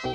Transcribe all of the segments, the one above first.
Hallo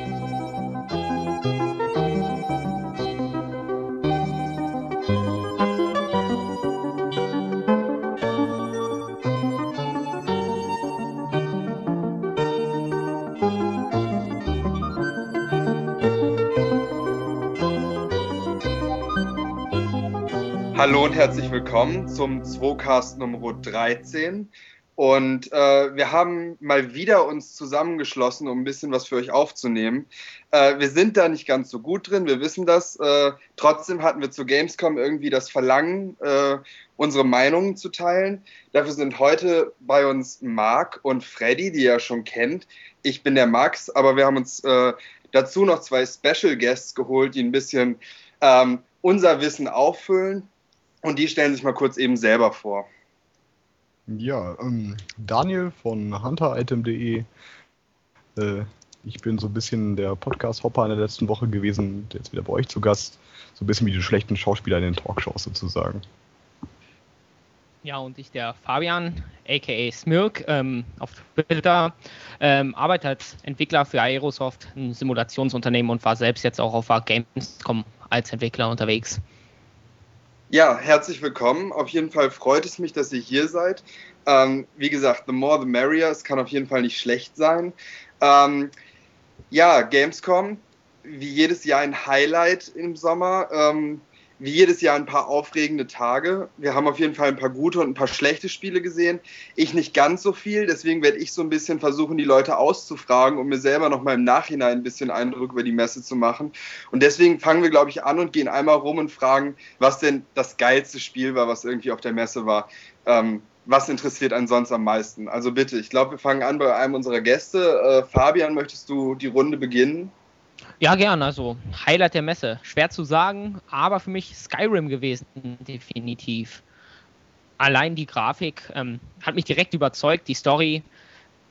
und herzlich willkommen zum 2 Nummer 13. Und äh, wir haben mal wieder uns zusammengeschlossen, um ein bisschen was für euch aufzunehmen. Äh, wir sind da nicht ganz so gut drin, wir wissen das. Äh, trotzdem hatten wir zu Gamescom irgendwie das Verlangen, äh, unsere Meinungen zu teilen. Dafür sind heute bei uns Marc und Freddy, die ihr schon kennt. Ich bin der Max, aber wir haben uns äh, dazu noch zwei Special Guests geholt, die ein bisschen ähm, unser Wissen auffüllen. Und die stellen sich mal kurz eben selber vor. Ja, ähm, Daniel von hunteritem.de. Äh, ich bin so ein bisschen der Podcast-Hopper in der letzten Woche gewesen, jetzt wieder bei euch zu Gast. So ein bisschen wie die schlechten Schauspieler in den Talkshows sozusagen. Ja, und ich, der Fabian, aka Smirk, ähm, auf Twitter, ähm, arbeite als Entwickler für Aerosoft, ein Simulationsunternehmen und war selbst jetzt auch auf Gamescom als Entwickler unterwegs. Ja, herzlich willkommen. Auf jeden Fall freut es mich, dass ihr hier seid. Ähm, wie gesagt, the more the merrier. Es kann auf jeden Fall nicht schlecht sein. Ähm, ja, Gamescom, wie jedes Jahr ein Highlight im Sommer. Ähm, wie jedes Jahr ein paar aufregende Tage. Wir haben auf jeden Fall ein paar gute und ein paar schlechte Spiele gesehen. Ich nicht ganz so viel, deswegen werde ich so ein bisschen versuchen, die Leute auszufragen, um mir selber nochmal im Nachhinein ein bisschen Eindruck über die Messe zu machen. Und deswegen fangen wir, glaube ich, an und gehen einmal rum und fragen, was denn das geilste Spiel war, was irgendwie auf der Messe war. Ähm, was interessiert einen sonst am meisten? Also bitte, ich glaube, wir fangen an bei einem unserer Gäste. Äh, Fabian, möchtest du die Runde beginnen? Ja, gern. Also Highlight der Messe. Schwer zu sagen, aber für mich Skyrim gewesen, definitiv. Allein die Grafik ähm, hat mich direkt überzeugt. Die Story,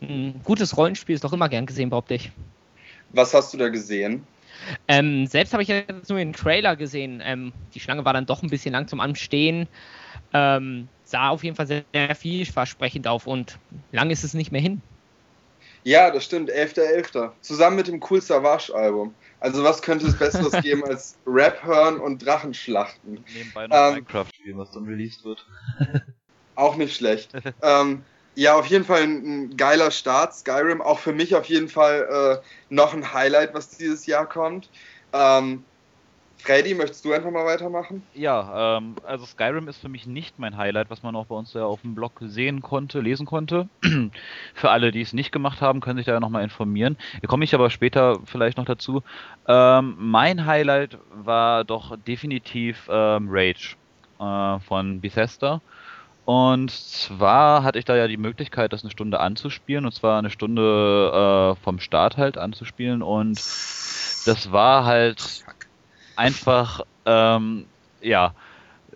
ein gutes Rollenspiel ist doch immer gern gesehen, behaupte ich. Was hast du da gesehen? Ähm, selbst habe ich jetzt nur den Trailer gesehen. Ähm, die Schlange war dann doch ein bisschen lang zum Anstehen. Ähm, sah auf jeden Fall sehr, sehr vielversprechend auf und lang ist es nicht mehr hin. Ja, das stimmt, 11.11. .11. Zusammen mit dem Cool Savage-Album. Also was könnte es Besseres geben als Rap hören und Drachenschlachten? Nebenbei noch ähm, Minecraft spielen, was dann released wird. auch nicht schlecht. ähm, ja, auf jeden Fall ein, ein, geiler Start, Skyrim. Auch für mich auf jeden Fall äh, noch ein Highlight, was dieses Jahr kommt. Ähm, Freddy, möchtest du einfach mal weitermachen? Ja, ähm, also Skyrim ist für mich nicht mein Highlight, was man auch bei uns ja auf dem Blog sehen konnte, lesen konnte. für alle, die es nicht gemacht haben, können sich da ja nochmal informieren. Hier komme ich aber später vielleicht noch dazu. Ähm, mein Highlight war doch definitiv ähm, Rage äh, von Bethesda. Und zwar hatte ich da ja die Möglichkeit, das eine Stunde anzuspielen, und zwar eine Stunde äh, vom Start halt anzuspielen. Und das war halt einfach, ähm, ja,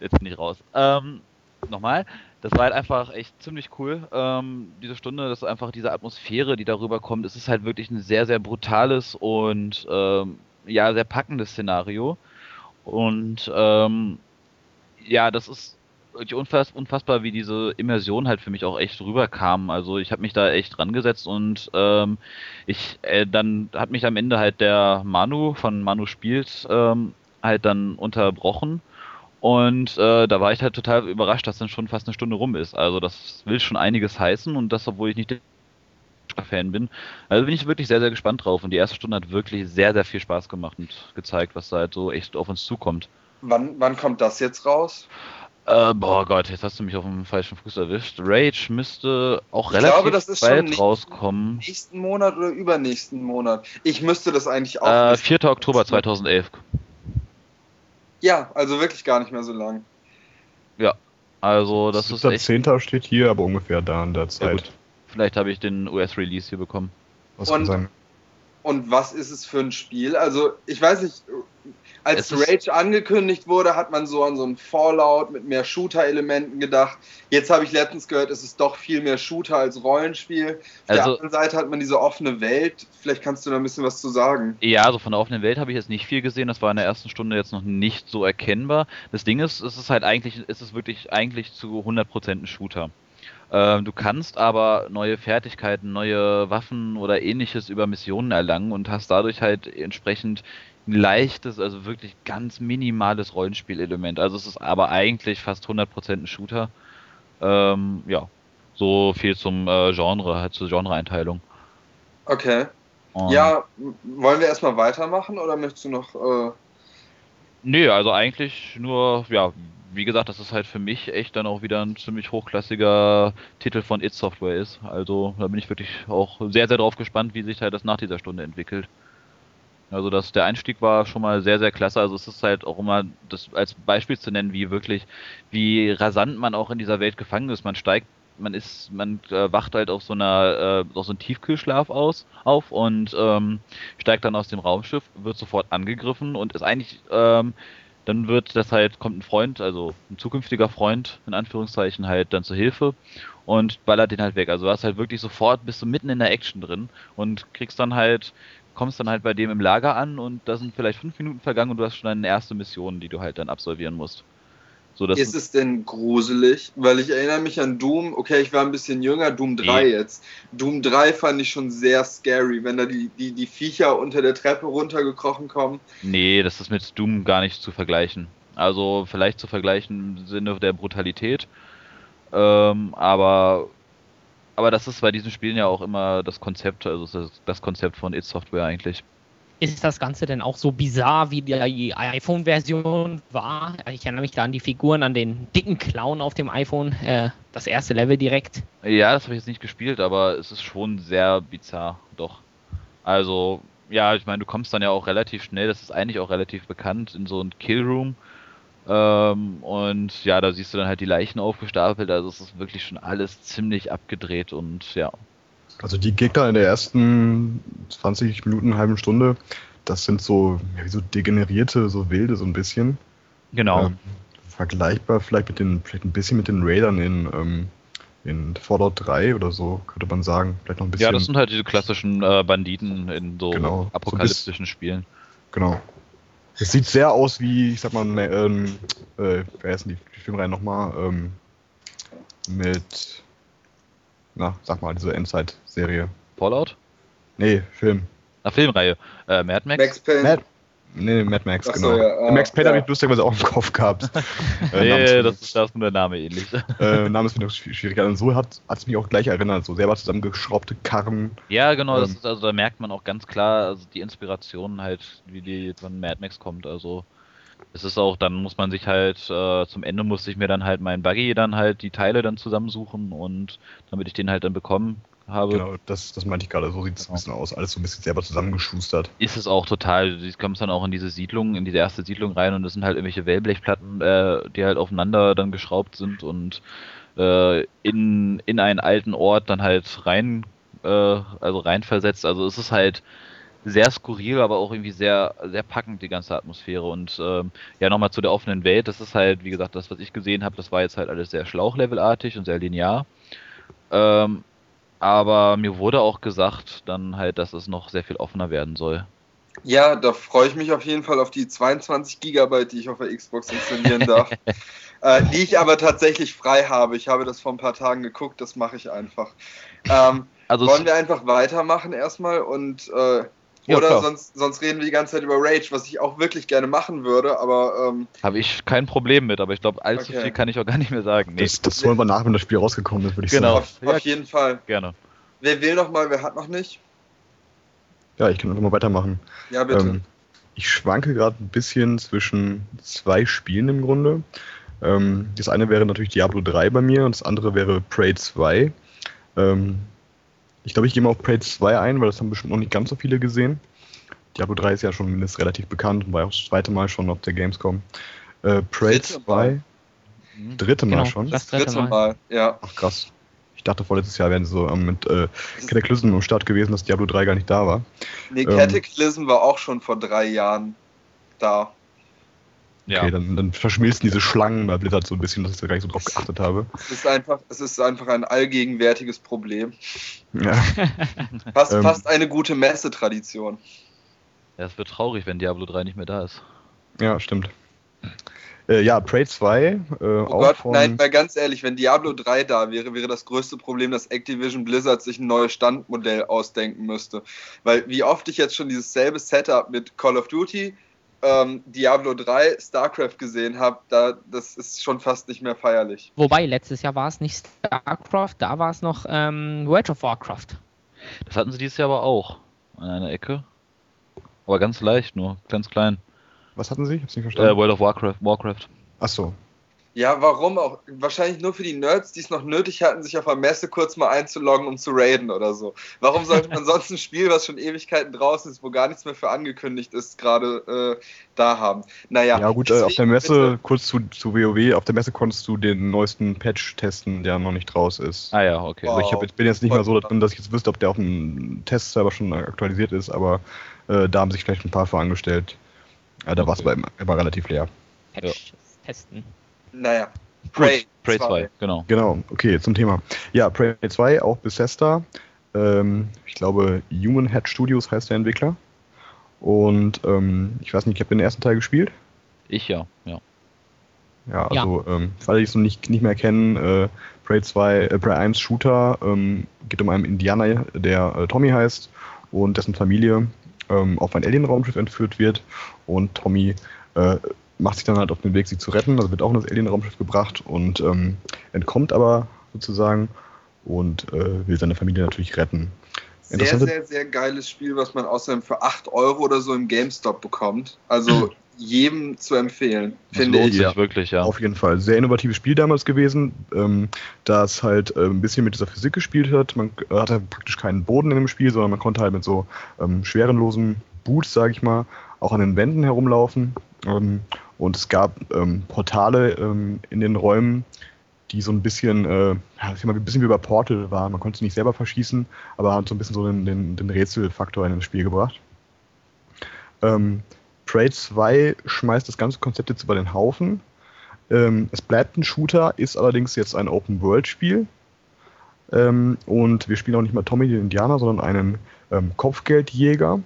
jetzt bin ich raus. Ähm, nochmal, das war halt einfach echt ziemlich cool. Ähm, diese Stunde, das ist einfach diese Atmosphäre, die darüber kommt. Es ist halt wirklich ein sehr, sehr brutales und ähm, ja, sehr packendes Szenario. Und ähm, ja, das ist unfass, unfassbar, wie diese Immersion halt für mich auch echt rüberkam. Also ich habe mich da echt rangesetzt und ähm, ich äh, dann hat mich am Ende halt der Manu von Manu spielt ähm, halt dann unterbrochen. Und äh, da war ich halt total überrascht, dass dann schon fast eine Stunde rum ist. Also das will schon einiges heißen und das, obwohl ich nicht Fan bin. Also bin ich wirklich sehr, sehr gespannt drauf. Und die erste Stunde hat wirklich sehr, sehr viel Spaß gemacht und gezeigt, was da halt so echt auf uns zukommt. Wann, wann kommt das jetzt raus? Äh, boah Gott, jetzt hast du mich auf dem falschen Fuß erwischt. Rage müsste auch ich relativ glaube, bald rauskommen. Nächsten Monat oder übernächsten Monat? Ich müsste das eigentlich auch. Äh, 4. Oktober 2011. Ja, also wirklich gar nicht mehr so lang. Ja, also das, das ist echt... 10. steht hier, aber ungefähr da in der Zeit. Ja, Vielleicht habe ich den US-Release hier bekommen. Was und, kann sein. Und was ist es für ein Spiel? Also, ich weiß nicht, als Rage angekündigt wurde, hat man so an so ein Fallout mit mehr Shooter-Elementen gedacht. Jetzt habe ich letztens gehört, es ist doch viel mehr Shooter als Rollenspiel. Auf also, der anderen Seite hat man diese offene Welt. Vielleicht kannst du da ein bisschen was zu sagen. Ja, also von der offenen Welt habe ich jetzt nicht viel gesehen. Das war in der ersten Stunde jetzt noch nicht so erkennbar. Das Ding ist, es ist halt eigentlich, es ist wirklich eigentlich zu 100% ein Shooter. Ähm, du kannst aber neue Fertigkeiten, neue Waffen oder ähnliches über Missionen erlangen und hast dadurch halt entsprechend ein leichtes, also wirklich ganz minimales Rollenspielelement. Also es ist aber eigentlich fast 100% ein Shooter. Ähm, ja, so viel zum äh, Genre, halt zur Genreeinteilung. Okay. Und ja, wollen wir erstmal weitermachen oder möchtest du noch. Äh Nö, also eigentlich nur, ja, wie gesagt, dass es halt für mich echt dann auch wieder ein ziemlich hochklassiger Titel von It Software ist. Also da bin ich wirklich auch sehr, sehr drauf gespannt, wie sich halt das nach dieser Stunde entwickelt. Also das, der Einstieg war schon mal sehr, sehr klasse. Also es ist halt auch immer das als Beispiel zu nennen, wie wirklich, wie rasant man auch in dieser Welt gefangen ist. Man steigt, man ist, man äh, wacht halt auf so einer, äh, auf so einem Tiefkühlschlaf aus, auf und ähm, steigt dann aus dem Raumschiff, wird sofort angegriffen und ist eigentlich ähm, dann wird das halt, kommt ein Freund, also ein zukünftiger Freund, in Anführungszeichen, halt dann zur Hilfe und ballert den halt weg. Also du hast halt wirklich sofort, bist du mitten in der Action drin und kriegst dann halt, kommst dann halt bei dem im Lager an und da sind vielleicht fünf Minuten vergangen und du hast schon eine erste Mission, die du halt dann absolvieren musst. So, ist es denn gruselig? Weil ich erinnere mich an Doom, okay, ich war ein bisschen jünger, Doom 3 nee. jetzt. Doom 3 fand ich schon sehr scary, wenn da die, die, die Viecher unter der Treppe runtergekrochen kommen. Nee, das ist mit Doom gar nicht zu vergleichen. Also vielleicht zu vergleichen im Sinne der Brutalität. Ähm, aber, aber das ist bei diesen Spielen ja auch immer das Konzept, also das, das Konzept von It Software eigentlich. Ist das Ganze denn auch so bizarr, wie die iPhone-Version war? Ich erinnere mich da an die Figuren, an den dicken Clown auf dem iPhone, äh, das erste Level direkt. Ja, das habe ich jetzt nicht gespielt, aber es ist schon sehr bizarr, doch. Also, ja, ich meine, du kommst dann ja auch relativ schnell, das ist eigentlich auch relativ bekannt, in so ein Killroom. Ähm, und ja, da siehst du dann halt die Leichen aufgestapelt, also es ist wirklich schon alles ziemlich abgedreht und ja, also die Gegner in der ersten 20 Minuten, eine halbe Stunde, das sind so, ja, wie so degenerierte, so wilde so ein bisschen. Genau. Ähm, vergleichbar vielleicht mit den, vielleicht ein bisschen mit den Raidern in, ähm, in Fallout 3 oder so, könnte man sagen. Vielleicht noch ein bisschen. Ja, das sind halt diese klassischen äh, Banditen in so genau, apokalyptischen so Spielen. Genau. Es sieht sehr aus wie, ich sag mal, ähm, äh, wer ist denn die, die Filmreihe nochmal? Ähm, mit na, sag mal, diese Endzeit-Serie. Fallout? Nee, Film. Eine Filmreihe. Äh, Mad Max? Max Payne. Mad, nee, Mad Max, Ach genau. So, ja, Max Payne ja. habe ich lustigerweise auch im Kopf gehabt. äh, nee, das ist, das ist nur der Name ähnlich. äh, Name ist mir noch schwierig. Und so hat es mich auch gleich erinnert, so selber zusammengeschraubte Karren. Ja, genau, ähm, das ist, also da merkt man auch ganz klar also die Inspiration halt, wie die von Mad Max kommt, also es ist auch, dann muss man sich halt, äh, zum Ende musste ich mir dann halt meinen Buggy dann halt die Teile dann zusammensuchen und damit ich den halt dann bekommen habe. Genau, das, das meinte ich gerade, so sieht es genau. ein bisschen aus, alles so ein bisschen selber zusammengeschustert. Ist es auch total, du kommst dann auch in diese Siedlung, in diese erste Siedlung rein und das sind halt irgendwelche Wellblechplatten, äh, die halt aufeinander dann geschraubt sind und äh, in, in einen alten Ort dann halt rein, äh, also reinversetzt. Also es ist halt sehr skurril, aber auch irgendwie sehr, sehr packend, die ganze Atmosphäre. Und ähm, ja, nochmal zu der offenen Welt. Das ist halt, wie gesagt, das, was ich gesehen habe, das war jetzt halt alles sehr schlauchlevelartig und sehr linear. Ähm, aber mir wurde auch gesagt, dann halt, dass es noch sehr viel offener werden soll. Ja, da freue ich mich auf jeden Fall auf die 22 Gigabyte, die ich auf der Xbox installieren darf. äh, die ich aber tatsächlich frei habe. Ich habe das vor ein paar Tagen geguckt, das mache ich einfach. Ähm, also wollen wir einfach weitermachen erstmal und äh, ja, Oder sonst, sonst reden wir die ganze Zeit über Rage, was ich auch wirklich gerne machen würde, aber. Ähm, Habe ich kein Problem mit, aber ich glaube, allzu okay. viel kann ich auch gar nicht mehr sagen. Nee. Das, das holen wir nach, wenn das Spiel rausgekommen ist, würde ich genau. sagen. Genau, auf, auf jeden Fall. Gerne. Wer will noch mal, wer hat noch nicht? Ja, ich kann einfach mal weitermachen. Ja, bitte. Ähm, ich schwanke gerade ein bisschen zwischen zwei Spielen im Grunde. Ähm, das eine wäre natürlich Diablo 3 bei mir und das andere wäre Prey 2. Ähm, ich glaube, ich gehe mal auf Prey 2 ein, weil das haben bestimmt noch nicht ganz so viele gesehen. Diablo 3 ist ja schon mindestens relativ bekannt und war auch das zweite Mal schon auf der Gamescom. Äh, Prey 2. Mhm. Dritte Mal genau, schon? Das dritte, Mal. Mal. ja. Ach krass. Ich dachte vorletztes Jahr wären sie so ähm, mit äh, Cataclysm am Start gewesen, dass Diablo 3 gar nicht da war. Nee, ähm, Cataclysm war auch schon vor drei Jahren da. Ja. Okay, dann, dann, verschmilzen diese Schlangen bei Blizzard so ein bisschen, dass ich da gar nicht so drauf geachtet habe. Es ist einfach, es ist einfach ein allgegenwärtiges Problem. Ja. fast, ähm, fast eine gute Messetradition. Ja, es wird traurig, wenn Diablo 3 nicht mehr da ist. Ja, stimmt. Äh, ja, Prey 2. Äh, oh Gott, nein, mal ganz ehrlich, wenn Diablo 3 da wäre, wäre das größte Problem, dass Activision Blizzard sich ein neues Standmodell ausdenken müsste. Weil wie oft ich jetzt schon dieses selbe Setup mit Call of Duty, ähm, Diablo 3, StarCraft gesehen habe, da, das ist schon fast nicht mehr feierlich. Wobei, letztes Jahr war es nicht StarCraft, da war es noch ähm, World of Warcraft. Das hatten sie dieses Jahr aber auch an einer Ecke. Aber ganz leicht nur, ganz klein. Was hatten Sie? Ich hab's nicht verstanden. Äh, World of Warcraft. Warcraft. Ach so. Ja, warum auch? Wahrscheinlich nur für die Nerds, die es noch nötig hatten, sich auf der Messe kurz mal einzuloggen, um zu raiden oder so. Warum sollte man sonst ein Spiel, was schon Ewigkeiten draußen ist, wo gar nichts mehr für angekündigt ist, gerade äh, da haben? Naja. Ja, gut, äh, auf der Messe, bitte. kurz zu, zu WoW, auf der Messe konntest du den neuesten Patch testen, der noch nicht raus ist. Ah, ja, okay. Wow. Also ich hab, bin jetzt nicht mal so drin, dass ich jetzt wüsste, ob der auf dem Testserver schon aktualisiert ist, aber äh, da haben sich vielleicht ein paar für angestellt. Ja, da war es immer, immer relativ leer. Ja. Testen. Naja. Prey, Prey 2. 2, genau. Genau, okay, zum Thema. Ja, Prey 2, auch Bethesda. Ähm, ich glaube, Human Head Studios heißt der Entwickler. Und ähm, ich weiß nicht, ich habe den ersten Teil gespielt. Ich ja, ja. Ja, also ja. Ähm, für alle, die es noch nicht, nicht mehr kennen, äh, Prey 2, äh, Prey 1 Shooter ähm, geht um einen Indianer, der äh, Tommy heißt und dessen Familie ähm, auf ein Alien-Raumschiff entführt wird und Tommy äh, macht sich dann halt auf den Weg, sie zu retten. Also wird auch in das Alien-Raumschiff gebracht und ähm, entkommt aber sozusagen und äh, will seine Familie natürlich retten. Sehr, sehr, sehr geiles Spiel, was man außerdem für 8 Euro oder so im GameStop bekommt. Also jedem zu empfehlen, das finde ich. Ja. wirklich, ja. Auf jeden Fall. Sehr innovatives Spiel damals gewesen, ähm, das halt äh, ein bisschen mit dieser Physik gespielt hat. Man hatte praktisch keinen Boden in dem Spiel, sondern man konnte halt mit so ähm, schwerenlosen Boots, sage ich mal, auch an den Wänden herumlaufen. Ähm, und es gab ähm, Portale ähm, in den Räumen, die so ein bisschen, äh, ein bisschen wie bei Portal waren. Man konnte sie nicht selber verschießen, aber hat so ein bisschen so den, den, den Rätselfaktor in das Spiel gebracht. Ähm, Prey 2 schmeißt das ganze Konzept jetzt über den Haufen. Ähm, es bleibt ein Shooter, ist allerdings jetzt ein Open-World-Spiel. Ähm, und wir spielen auch nicht mehr Tommy den Indianer, sondern einen ähm, Kopfgeldjäger.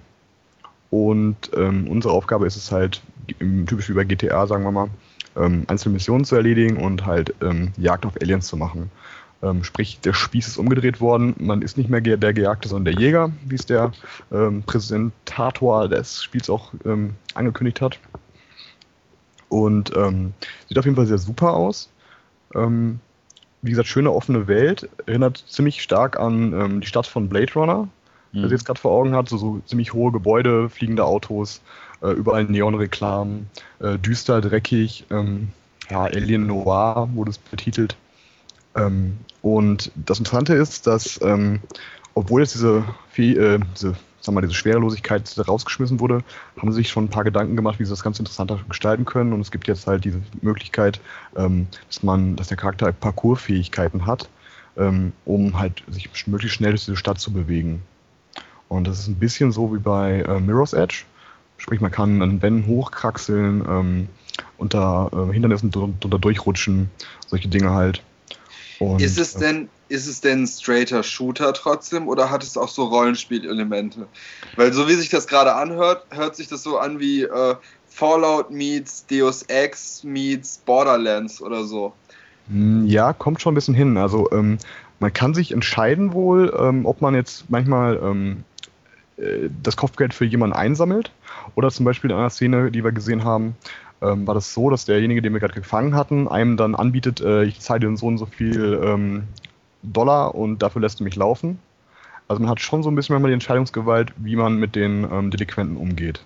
Und ähm, unsere Aufgabe ist es halt, typisch wie bei GTA, sagen wir mal, ähm, einzelne Missionen zu erledigen und halt ähm, Jagd auf Aliens zu machen. Ähm, sprich, der Spieß ist umgedreht worden. Man ist nicht mehr der Gejagte, sondern der Jäger, wie es der ähm, Präsentator des Spiels auch ähm, angekündigt hat. Und ähm, sieht auf jeden Fall sehr super aus. Wie gesagt, schöne offene Welt. Erinnert ziemlich stark an ähm, die Stadt von Blade Runner, mhm. sie jetzt gerade vor Augen hat. So, so, ziemlich hohe Gebäude, fliegende Autos, äh, überall Neonreklamen, äh, düster, dreckig. ja, Alien Noir wurde es betitelt. Ähm, und das Interessante ist, dass, ähm, obwohl jetzt diese, äh, diese, sagen wir, diese Schwerelosigkeit rausgeschmissen wurde, haben sie sich schon ein paar Gedanken gemacht, wie sie das Ganze interessanter gestalten können. Und es gibt jetzt halt diese Möglichkeit, ähm, dass man, dass der Charakter Parcoursfähigkeiten hat, ähm, um halt sich möglichst schnell durch diese Stadt zu bewegen. Und das ist ein bisschen so wie bei äh, Mirror's Edge. Sprich, man kann an Wänden hochkraxeln, ähm, unter äh, Hindernissen drunter durchrutschen, solche Dinge halt. Und, ist es denn, ist es denn ein straighter Shooter trotzdem oder hat es auch so Rollenspielelemente? Weil so wie sich das gerade anhört, hört sich das so an wie äh, Fallout meets Deus Ex meets Borderlands oder so. Hm, ja, kommt schon ein bisschen hin. Also ähm, man kann sich entscheiden wohl, ähm, ob man jetzt manchmal ähm, äh, das Kopfgeld für jemanden einsammelt oder zum Beispiel in einer Szene, die wir gesehen haben, ähm, war das so, dass derjenige, den wir gerade gefangen hatten, einem dann anbietet, äh, ich zahle dir so und so viel ähm, Dollar und dafür lässt du mich laufen. Also man hat schon so ein bisschen manchmal die Entscheidungsgewalt, wie man mit den ähm, Delinquenten umgeht.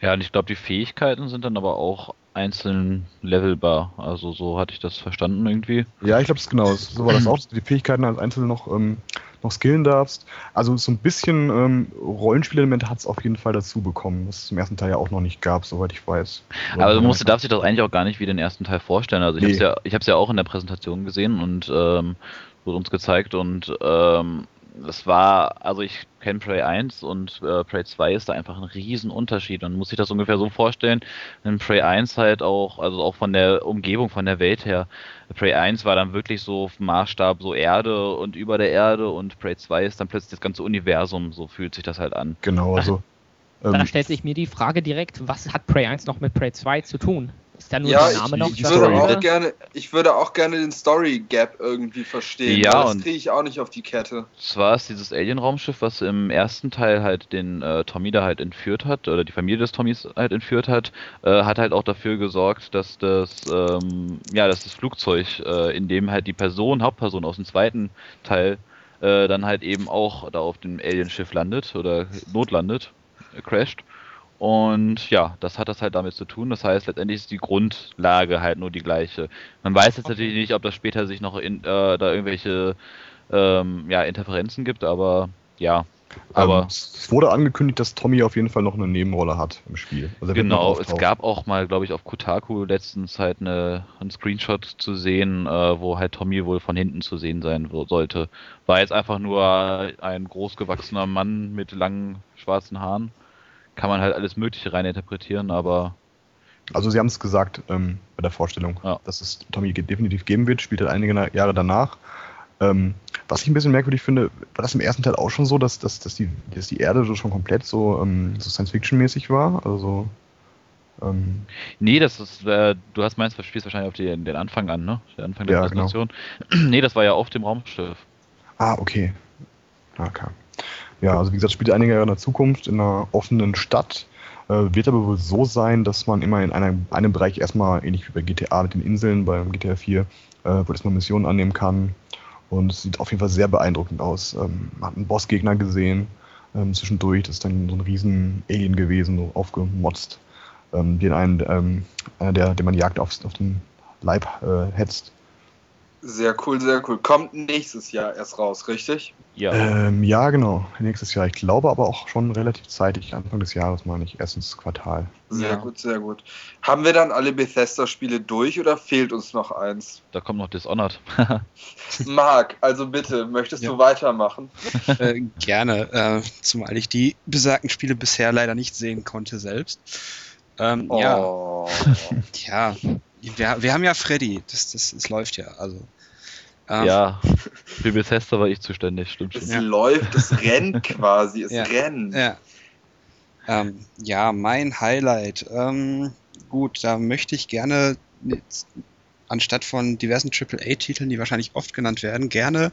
Ja, und ich glaube, die Fähigkeiten sind dann aber auch einzeln levelbar. Also so hatte ich das verstanden irgendwie. Ja, ich glaube, es genau. So war das auch, dass du die Fähigkeiten als einzeln noch ähm, noch skillen darfst. Also so ein bisschen ähm, Rollenspielelemente hat es auf jeden Fall dazu bekommen, was es im ersten Teil ja auch noch nicht gab, soweit ich weiß. Aber du musst, darfst dich das eigentlich auch gar nicht wie den ersten Teil vorstellen. Also ich nee. habe es ja, ja auch in der Präsentation gesehen und ähm, wurde uns gezeigt und ähm, das war, also ich kenne Prey 1 und äh, Prey 2 ist da einfach ein Riesenunterschied. Man muss sich das ungefähr so vorstellen, in Prey 1 halt auch, also auch von der Umgebung, von der Welt her. Prey 1 war dann wirklich so Maßstab so Erde und über der Erde und Prey 2 ist dann plötzlich das ganze Universum, so fühlt sich das halt an. Genau, also. Da, ähm, stellt sich mir die Frage direkt, was hat Prey 1 noch mit Prey 2 zu tun? Ist da nur ja, der Name ich, noch? ich, würde auch gerne, ich würde auch gerne den Story Gap irgendwie verstehen. Ja, weil das kriege ich auch nicht auf die Kette. Zwar ist dieses Alien-Raumschiff, was im ersten Teil halt den äh, Tommy da halt entführt hat, oder die Familie des Tommys halt entführt hat, äh, hat halt auch dafür gesorgt, dass das, ähm, ja, dass das Flugzeug, äh, in dem halt die Person, Hauptperson aus dem zweiten Teil, äh, dann halt eben auch da auf dem Alienschiff landet oder notlandet, äh, crasht. Und ja, das hat das halt damit zu tun. Das heißt, letztendlich ist die Grundlage halt nur die gleiche. Man weiß jetzt natürlich nicht, ob das später sich noch in, äh, da irgendwelche ähm, ja, Interferenzen gibt, aber ja. Aber ähm, es wurde angekündigt, dass Tommy auf jeden Fall noch eine Nebenrolle hat im Spiel. Also genau, es gab auch mal, glaube ich, auf Kotaku letztens halt eine, einen Screenshot zu sehen, äh, wo halt Tommy wohl von hinten zu sehen sein sollte. War jetzt einfach nur ein großgewachsener Mann mit langen schwarzen Haaren. Kann man halt alles Mögliche reininterpretieren, aber Also sie haben es gesagt ähm, bei der Vorstellung, Ja. dass es Tommy definitiv geben wird, spielt halt einige Jahre danach. Ähm, was ich ein bisschen merkwürdig finde, war das im ersten Teil auch schon so, dass, dass, dass, die, dass die Erde so schon komplett so, ähm, so Science-Fiction-mäßig war? Also so, ähm, Nee, das ist, äh, du hast meinst, du spielst wahrscheinlich auf den, den Anfang an, ne? Der Anfang der Ja, genau. Präsentation. nee, das war ja auf dem Raumschiff. Ah, okay. Ah, Okay. Ja, also wie gesagt, spielt einige Jahre in der Zukunft in einer offenen Stadt. Äh, wird aber wohl so sein, dass man immer in einem, einem Bereich erstmal, ähnlich wie bei GTA mit den Inseln, beim GTA 4, äh, wo erstmal Missionen annehmen kann. Und es sieht auf jeden Fall sehr beeindruckend aus. Ähm, man hat einen Bossgegner gesehen ähm, zwischendurch. Das ist dann so ein riesen Alien gewesen, so aufgemotzt. Ähm, den einen, ähm, einer, der, den man jagt, auf, auf den Leib äh, hetzt. Sehr cool, sehr cool. Kommt nächstes Jahr erst raus, richtig? Ja. Ähm, ja, genau. Nächstes Jahr. Ich glaube aber auch schon relativ zeitig. Anfang des Jahres meine ich. Erstes Quartal. Sehr Ja. gut, sehr gut. Haben wir dann alle Bethesda-Spiele durch oder fehlt uns noch eins? Da kommt noch Dishonored. Marc, also bitte, möchtest Ja. du weitermachen? Äh, gerne, äh, zumal ich die besagten Spiele bisher leider nicht sehen konnte selbst. Ähm, Ja, Oh. ja. Wir, wir haben ja Freddy, das, das, das läuft ja. Also, ähm, ja. Für Bethesda war ich zuständig, stimmt Es schon. Ja. läuft, es rennt quasi, es Ja. rennt. Ja. Ähm, ja, mein Highlight. Ähm, gut, da möchte ich gerne anstatt von diversen AAA-Titeln, die wahrscheinlich oft genannt werden, gerne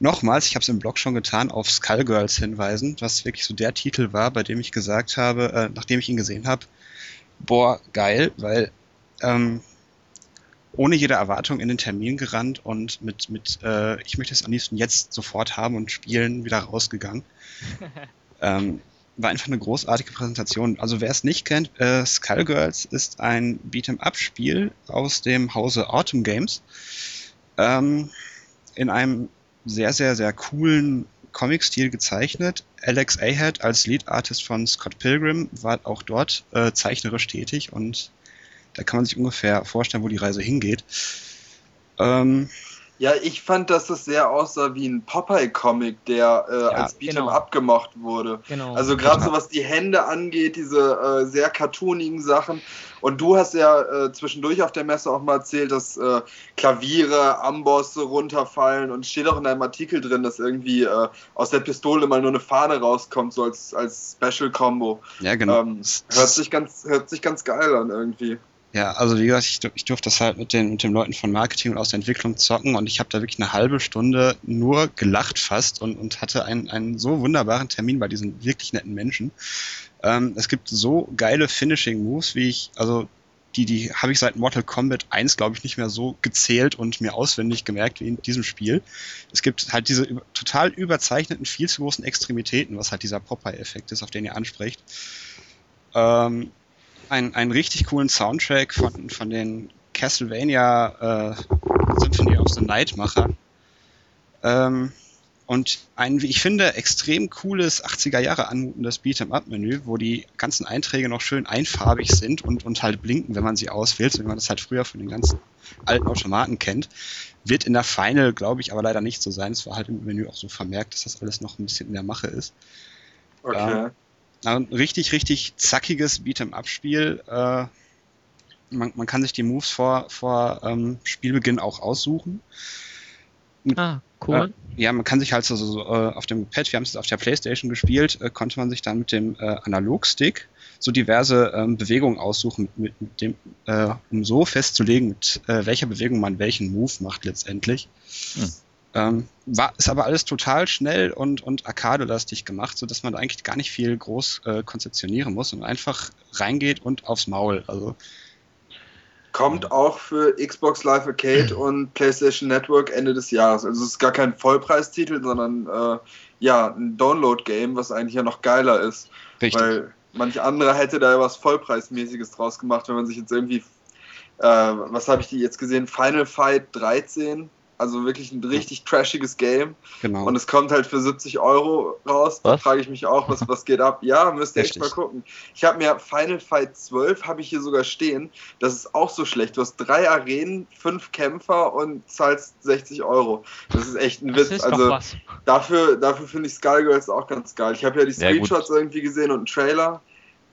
nochmals, ich habe es im Blog schon getan, auf Skullgirls hinweisen, was wirklich so der Titel war, bei dem ich gesagt habe, äh, nachdem ich ihn gesehen habe, boah, geil, weil ähm, ohne jede Erwartung in den Termin gerannt und mit, mit äh, ich möchte es am liebsten jetzt sofort haben und spielen, wieder rausgegangen. ähm, war einfach eine großartige Präsentation. Also wer es nicht kennt, äh, Skullgirls ist ein Beat'em-up-Spiel aus dem Hause Autumn Games. Ähm, in einem sehr, sehr, sehr coolen Comic-Stil gezeichnet. Alex Ahad als Lead-Artist von Scott Pilgrim war auch dort äh, zeichnerisch tätig und da kann man sich ungefähr vorstellen, wo die Reise hingeht. Ähm, Ja, ich fand, dass das sehr aussah wie ein Popeye-Comic, der äh, als Beat'em genau. up gemacht wurde. Genau. Also gerade so was die Hände angeht, diese äh, sehr cartoonigen Sachen. Und du hast ja äh, zwischendurch auf der Messe auch mal erzählt, dass äh, Klaviere, Ambosse runterfallen und steht auch in einem Artikel drin, dass irgendwie äh, aus der Pistole mal nur eine Fahne rauskommt, so als, als Special-Combo. ja, genau. Ähm, hört, sich ganz, hört sich ganz geil an irgendwie. Ja, also wie gesagt, ich, ich durfte das halt mit den, mit den Leuten von Marketing und aus der Entwicklung zocken und ich habe da wirklich eine halbe Stunde nur gelacht fast und, und hatte einen, einen so wunderbaren Termin bei diesen wirklich netten Menschen. Ähm, es gibt so geile Finishing Moves, wie ich, also die, die habe ich seit Mortal Kombat 1, glaube ich, nicht mehr so gezählt und mir auswendig gemerkt wie in diesem Spiel. Es gibt halt diese total überzeichneten, viel zu großen Extremitäten, was halt dieser Popeye-Effekt ist, auf den ihr ansprecht. Ähm, ein, einen richtig coolen Soundtrack von, von den Castlevania äh, Symphony of the Night Macher. Ähm, und ein, wie ich finde, extrem cooles 80er Jahre anmutendes Beat'em-up-Menü, wo die ganzen Einträge noch schön einfarbig sind und, und halt blinken, wenn man sie auswählt, so wie man das halt früher von den ganzen alten Automaten kennt. Wird in der Final, glaube ich, aber leider nicht so sein. Es war halt im Menü auch so vermerkt, dass das alles noch ein bisschen in der Mache ist. Okay. Ja. Ein richtig, richtig zackiges Beat'em-up-Spiel. Äh, man, man kann sich die Moves vor, vor ähm, Spielbeginn auch aussuchen. Ah, cool. Äh, ja, man kann sich halt so, so äh, auf dem Pad, wir haben es auf der Playstation gespielt, äh, konnte man sich dann mit dem äh, Analogstick so diverse ähm, Bewegungen aussuchen, mit, mit dem, äh, um so festzulegen, mit äh, welcher Bewegung man welchen Move macht letztendlich. Hm. Ähm, war, ist aber alles total schnell und, und arcade-lastig gemacht, sodass man eigentlich gar nicht viel groß äh, konzeptionieren muss und einfach reingeht und aufs Maul. Also Kommt auch für Xbox Live Arcade und PlayStation Network Ende des Jahres. Also es ist gar kein Vollpreistitel, sondern äh, ja, ein Download-Game, was eigentlich ja noch geiler ist. Richtig. Weil manch anderer hätte da was Vollpreismäßiges draus gemacht, wenn man sich jetzt irgendwie, äh, was habe ich die jetzt gesehen, Final Fight 13 also wirklich ein richtig trashiges Game. Genau. Und es kommt halt für 70 Euro raus. Da frage ich mich auch, was, was geht ab? Ja, müsst ihr echt mal gucken. Ich habe mir Final Fight 12 habe ich hier sogar stehen. Das ist auch so schlecht. Du hast drei Arenen, fünf Kämpfer und zahlst 60 Euro. Das ist echt ein Witz. also dafür, dafür finde ich Skullgirls auch ganz geil. Ich habe ja die Screenshots ja, irgendwie gesehen und einen Trailer.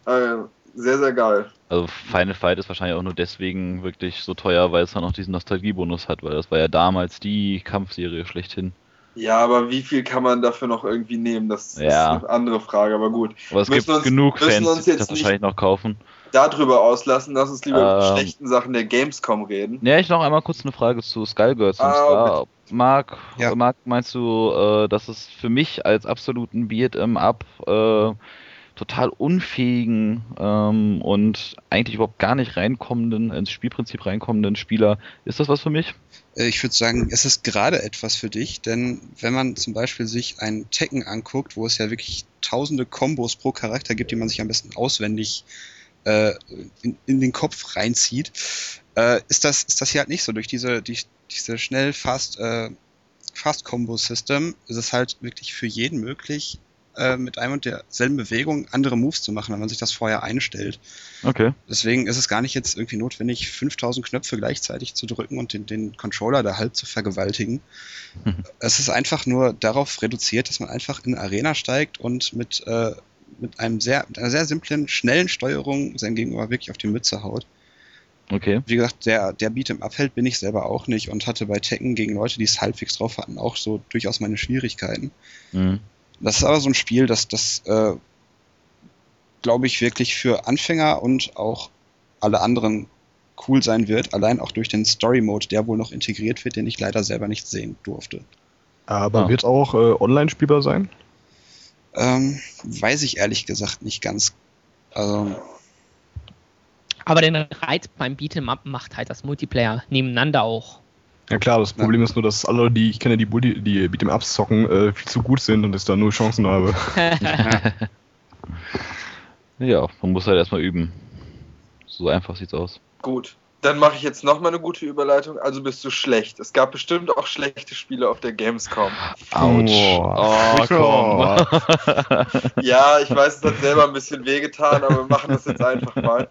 Äh, sehr, sehr geil. Also Final Fight ist wahrscheinlich auch nur deswegen wirklich so teuer, weil es dann auch diesen Nostalgiebonus hat, weil das war ja damals die Kampfserie schlechthin. Ja, aber wie viel kann man dafür noch irgendwie nehmen? Das ja. ist eine andere Frage, aber gut. Aber es müssen gibt uns, genug Fans, die das wahrscheinlich noch kaufen. Darüber auslassen, lass uns lieber ähm, über die schlechten Sachen der Gamescom reden. Ja, ich noch einmal kurz eine Frage zu Skullgirls. Ah, zwar, Marc, ja. Marc, meinst du, äh, dass es für mich als absoluten Beat im Up äh, total unfähigen ähm, und eigentlich überhaupt gar nicht reinkommenden, ins Spielprinzip reinkommenden Spieler. Ist das was für mich? Äh, ich würde sagen, es ist gerade etwas für dich, denn wenn man zum Beispiel sich ein Tekken anguckt, wo es ja wirklich tausende Kombos pro Charakter gibt, die man sich am besten auswendig äh, in, in, den Kopf reinzieht, äh, ist, das, ist das hier halt nicht so. Durch diese, die, diese schnell fast äh, Fast-Combo-System ist es halt wirklich für jeden möglich, äh, mit einem und derselben Bewegung andere Moves zu machen, wenn man sich das vorher einstellt. Okay. Deswegen ist es gar nicht jetzt irgendwie notwendig, 5000 Knöpfe gleichzeitig zu drücken und den, den Controller da halb zu vergewaltigen. Mhm. Es ist einfach nur darauf reduziert, dass man einfach in Arena steigt und mit, äh, mit, einem sehr, mit einer sehr simplen, schnellen Steuerung sein Gegenüber wirklich auf die Mütze haut. Okay. Wie gesagt, der, der Beat im Abfeld bin ich selber auch nicht und hatte bei Tekken gegen Leute, die es halbwegs drauf hatten, auch so durchaus meine Schwierigkeiten. Mhm. Das ist aber so ein Spiel, das, das äh, glaube ich, wirklich für Anfänger und auch alle anderen cool sein wird, allein auch durch den Story-Mode, der wohl noch integriert wird, den ich leider selber nicht sehen durfte. Aber ah. wird auch äh, online spielbar sein? Ähm, weiß ich ehrlich gesagt nicht ganz. Also, aber den Reiz beim Beat'em Up macht halt das Multiplayer nebeneinander auch ja klar, das Problem ja. ist nur, dass alle, die ich kenne, die, Bulli, die Beat'em Ups zocken, äh, viel zu gut sind und ich da nur Chancen habe. ja, man muss halt erstmal üben. So einfach sieht's aus. Gut. Dann mache ich jetzt nochmal eine gute Überleitung. Also bist du schlecht. Es gab bestimmt auch schlechte Spiele auf der Gamescom. Autsch. Oh, oh komm. ja, ich weiß, es hat selber ein bisschen wehgetan, aber wir machen das jetzt einfach mal.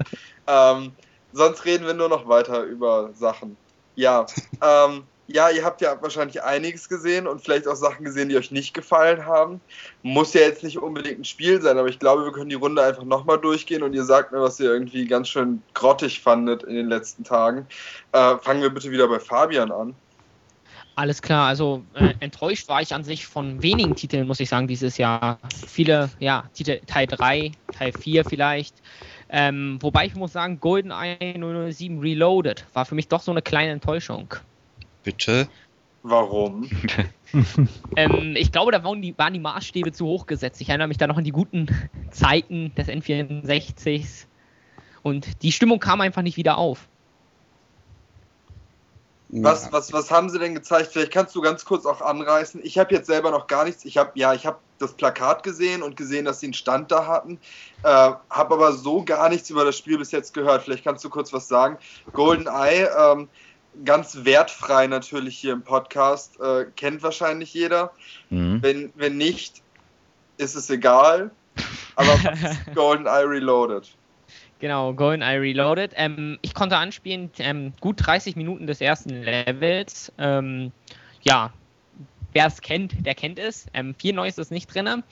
Ähm, sonst reden wir nur noch weiter über Sachen. Ja, ähm, ja, ihr habt ja wahrscheinlich einiges gesehen und vielleicht auch Sachen gesehen, die euch nicht gefallen haben. Muss ja jetzt nicht unbedingt ein Spiel sein, aber ich glaube, wir können die Runde einfach nochmal durchgehen und ihr sagt mir, was ihr irgendwie ganz schön grottig fandet in den letzten Tagen. Äh, fangen wir bitte wieder bei Fabian an. Alles klar, also äh, enttäuscht war ich an sich von wenigen Titeln, muss ich sagen, dieses Jahr. Viele, ja, Titel Teil 3, Teil 4 vielleicht. Ähm, wobei ich muss sagen, GoldenEye 007 Reloaded war für mich doch so eine kleine Enttäuschung. Bitte? Warum? ähm, ich glaube, da waren die, waren die Maßstäbe zu hoch gesetzt. Ich erinnere mich da noch an die guten Zeiten des N64s. Und die Stimmung kam einfach nicht wieder auf. Was, was, was haben sie denn gezeigt? Vielleicht kannst du ganz kurz auch anreißen. Ich habe jetzt selber noch gar nichts. Ich habe ja, ich habe das Plakat gesehen und gesehen, dass sie einen Stand da hatten. Äh, habe aber so gar nichts über das Spiel bis jetzt gehört. Vielleicht kannst du kurz was sagen. Golden Eye, ähm, ganz wertfrei natürlich hier im Podcast, äh, kennt wahrscheinlich jeder. Mhm. Wenn, wenn nicht, ist es egal. Aber Golden Eye Reloaded? Genau, GoldenEye Reloaded. Ähm, ich konnte anspielen, ähm, gut 30 Minuten des ersten Levels. Ähm, ja, wer es kennt, der kennt es. Ähm, viel Neues ist nicht drin.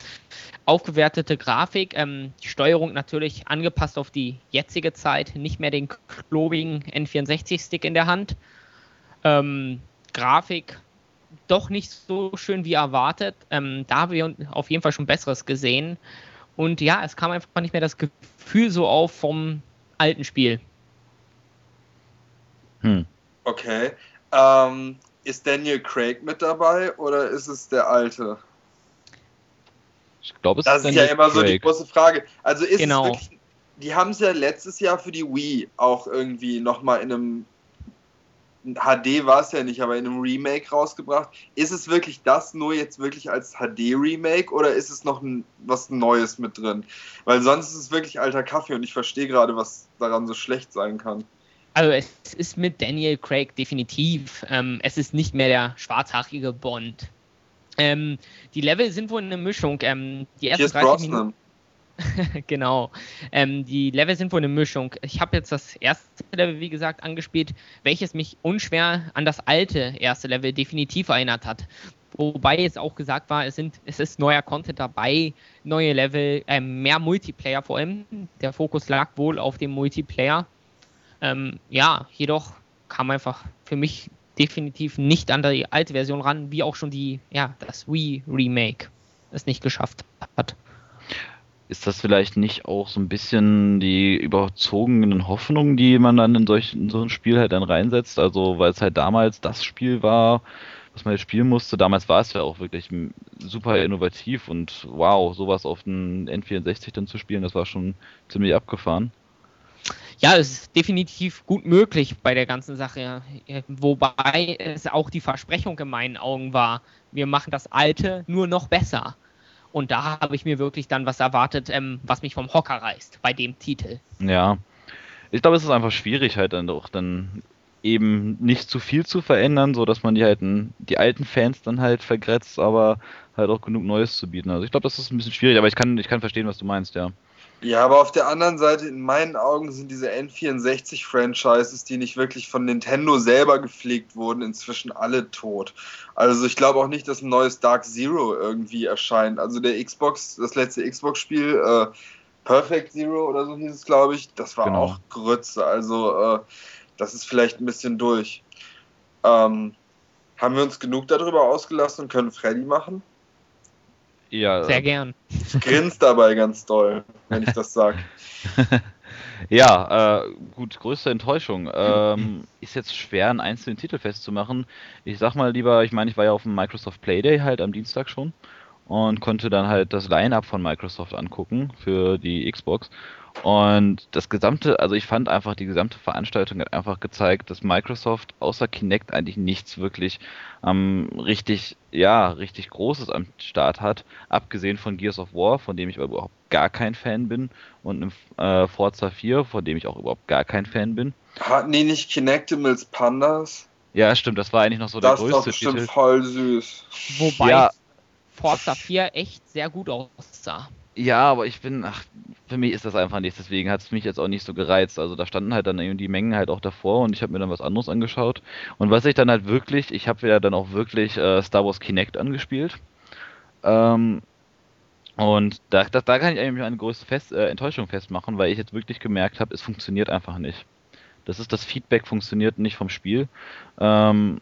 Aufgewertete Grafik, ähm, die Steuerung natürlich angepasst auf die jetzige Zeit, nicht mehr den klobigen N64-Stick in der Hand. Ähm, Grafik doch nicht so schön wie erwartet. Ähm, da haben wir auf jeden Fall schon Besseres gesehen. Und ja, es kam einfach nicht mehr das Gefühl so auf vom alten Spiel. Hm. Okay. Ähm, ist Daniel Craig mit dabei oder ist es der alte? Ich glaube, es das ist Daniel ja immer Craig. so die große Frage. Also ist genau. es wirklich, die haben es ja letztes Jahr für die Wii auch irgendwie nochmal in einem HD war es ja nicht, aber in einem Remake rausgebracht. Ist es wirklich das nur jetzt wirklich als HD-Remake oder ist es noch ein, was Neues mit drin? Weil sonst ist es wirklich alter Kaffee und ich verstehe gerade, was daran so schlecht sein kann. Also es ist mit Daniel Craig definitiv. Ähm, es ist nicht mehr der schwarzhaarige Bond. Ähm, die Level sind wohl eine Mischung. Ähm, die ersten 30 Minuten. genau. Ähm, die Level sind wohl eine Mischung. Ich habe jetzt das erste Level, wie gesagt, angespielt, welches mich unschwer an das alte erste Level definitiv erinnert hat. Wobei jetzt auch gesagt war, es, sind, es ist neuer Content dabei, neue Level, äh, mehr Multiplayer vor allem. Der Fokus lag wohl auf dem Multiplayer. Ähm, ja, jedoch kam einfach für mich definitiv nicht an die alte Version ran, wie auch schon die, ja, das Wii Remake es nicht geschafft hat. Ist das vielleicht nicht auch so ein bisschen die überzogenen Hoffnungen, die man dann in, solch, in so ein Spiel halt dann reinsetzt? Also, weil es halt damals das Spiel war, was man jetzt spielen musste. Damals war es ja auch wirklich super innovativ und wow, sowas auf den N64 dann zu spielen, das war schon ziemlich abgefahren. Ja, es ist definitiv gut möglich bei der ganzen Sache. Wobei es auch die Versprechung in meinen Augen war, wir machen das Alte nur noch besser. Und da habe ich mir wirklich dann was erwartet, ähm, was mich vom Hocker reißt bei dem Titel. Ja, ich glaube, es ist einfach schwierig halt dann doch dann eben nicht zu viel zu verändern, so dass man die halt die alten Fans dann halt vergrätzt, aber halt auch genug Neues zu bieten. Also ich glaube, das ist ein bisschen schwierig, aber ich kann ich kann verstehen, was du meinst, ja. Ja, aber auf der anderen Seite, in meinen Augen sind diese N64-Franchises, die nicht wirklich von Nintendo selber gepflegt wurden, inzwischen alle tot. Also ich glaube auch nicht, dass ein neues Dark Zero irgendwie erscheint. Also der Xbox, das letzte Xbox-Spiel, äh, Perfect Zero oder so hieß es, glaube ich, das war genau. auch Grütze. Also äh, das ist vielleicht ein bisschen durch. Ähm, haben wir uns genug darüber ausgelassen und können Freddy machen? Ja. Sehr gern. Grinst dabei ganz doll, wenn ich das sage. ja, äh, gut, größte Enttäuschung. Ähm, ist jetzt schwer, einen einzelnen Titel festzumachen. Ich sag mal lieber, ich meine, ich war ja auf dem Microsoft Playday halt am Dienstag schon und konnte dann halt das Line-Up von Microsoft angucken für die Xbox. Und das gesamte, also ich fand einfach, die gesamte Veranstaltung hat einfach gezeigt, dass Microsoft außer Kinect eigentlich nichts wirklich ähm, richtig, ja, richtig Großes am Start hat. Abgesehen von Gears of War, von dem ich überhaupt gar kein Fan bin, und einem äh, Forza 4, von dem ich auch überhaupt gar kein Fan bin. Hatten die nicht Kinectimals Pandas? Ja, stimmt, das war eigentlich noch so das der größte Das ist doch bestimmt voll süß. Wobei ja. Forza 4 echt sehr gut aussah. Ja, aber ich bin, ach, für mich ist das einfach nichts, deswegen hat es mich jetzt auch nicht so gereizt. Also da standen halt dann irgendwie die Mengen halt auch davor und ich habe mir dann was anderes angeschaut. Und was ich dann halt wirklich, ich habe ja dann auch wirklich äh, Star Wars Kinect angespielt. Ähm, und da, da, da kann ich eigentlich eine größte Fest, äh, Enttäuschung festmachen, weil ich jetzt wirklich gemerkt habe, es funktioniert einfach nicht. Das ist das Feedback funktioniert nicht vom Spiel. Ähm,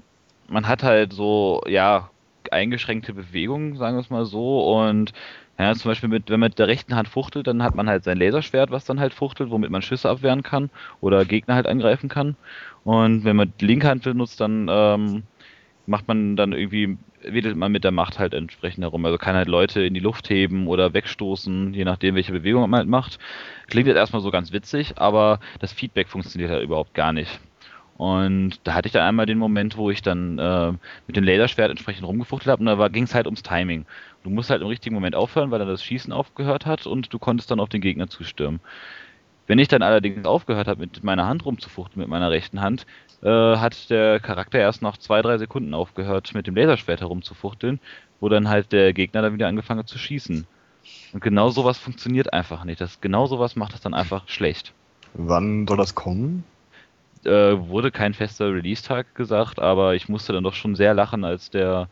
man hat halt so, ja, eingeschränkte Bewegungen, sagen wir es mal so, und ja, zum Beispiel, mit, wenn man mit der rechten Hand fuchtelt, dann hat man halt sein Laserschwert, was dann halt fuchtelt, womit man Schüsse abwehren kann oder Gegner halt angreifen kann. Und wenn man die linke Hand benutzt, dann ähm, macht man dann irgendwie, wedelt man mit der Macht halt entsprechend herum. Also kann halt Leute in die Luft heben oder wegstoßen, je nachdem, welche Bewegung man halt macht. Klingt jetzt erstmal so ganz witzig, aber das Feedback funktioniert halt überhaupt gar nicht. Und da hatte ich dann einmal den Moment, wo ich dann äh, mit dem Laserschwert entsprechend rumgefuchtelt habe und da ging es halt ums Timing. Du musst halt im richtigen Moment aufhören, weil dann das Schießen aufgehört hat und du konntest dann auf den Gegner zustürmen. Wenn ich dann allerdings aufgehört habe, mit meiner Hand rumzufuchten, mit meiner rechten Hand, äh, hat der Charakter erst nach zwei, drei Sekunden aufgehört, mit dem Laserschwert herumzufuchteln, wo dann halt der Gegner dann wieder angefangen hat zu schießen. Und genau sowas funktioniert einfach nicht. Das, genau sowas macht es dann einfach schlecht. Wann soll das kommen? äh, wurde kein fester Release-Tag gesagt, aber ich musste dann doch schon sehr lachen, als der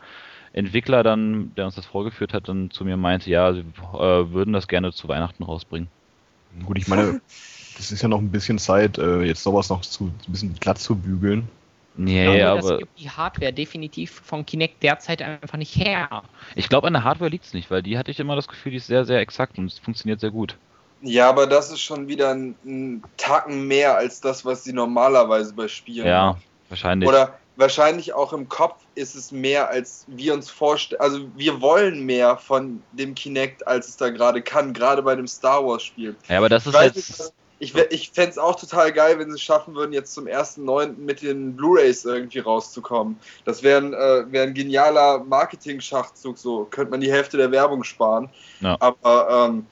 Entwickler dann, der uns das vorgeführt hat, dann zu mir meinte, ja, sie äh, würden das gerne zu Weihnachten rausbringen. Gut, ich meine, das ist ja noch ein bisschen Zeit, äh, jetzt sowas noch zu, ein bisschen glatt zu bügeln. Nee, glaube, das aber gibt die Hardware definitiv von Kinect derzeit einfach nicht her. ich glaube, an der Hardware liegt es nicht, weil die hatte ich immer das Gefühl, die ist sehr, sehr exakt und es funktioniert sehr gut. Ja, aber das ist schon wieder ein, ein Tacken mehr als das, was sie normalerweise bei Spielen Ja, wahrscheinlich. Oder wahrscheinlich auch im Kopf ist es mehr, als wir uns vorstellen. Also wir wollen mehr von dem Kinect, als es da gerade kann, gerade bei dem Star Wars Spiel. ja, aber das Ich ist nicht, jetzt. ich, wär- ich fände es auch total geil, wenn sie es schaffen würden, jetzt zum 1.9. mit den Blu-Rays irgendwie rauszukommen. Das wäre ein, äh, wär ein genialer Marketing-Schachzug, so könnte man die Hälfte der Werbung sparen. Ja. Aber ähm,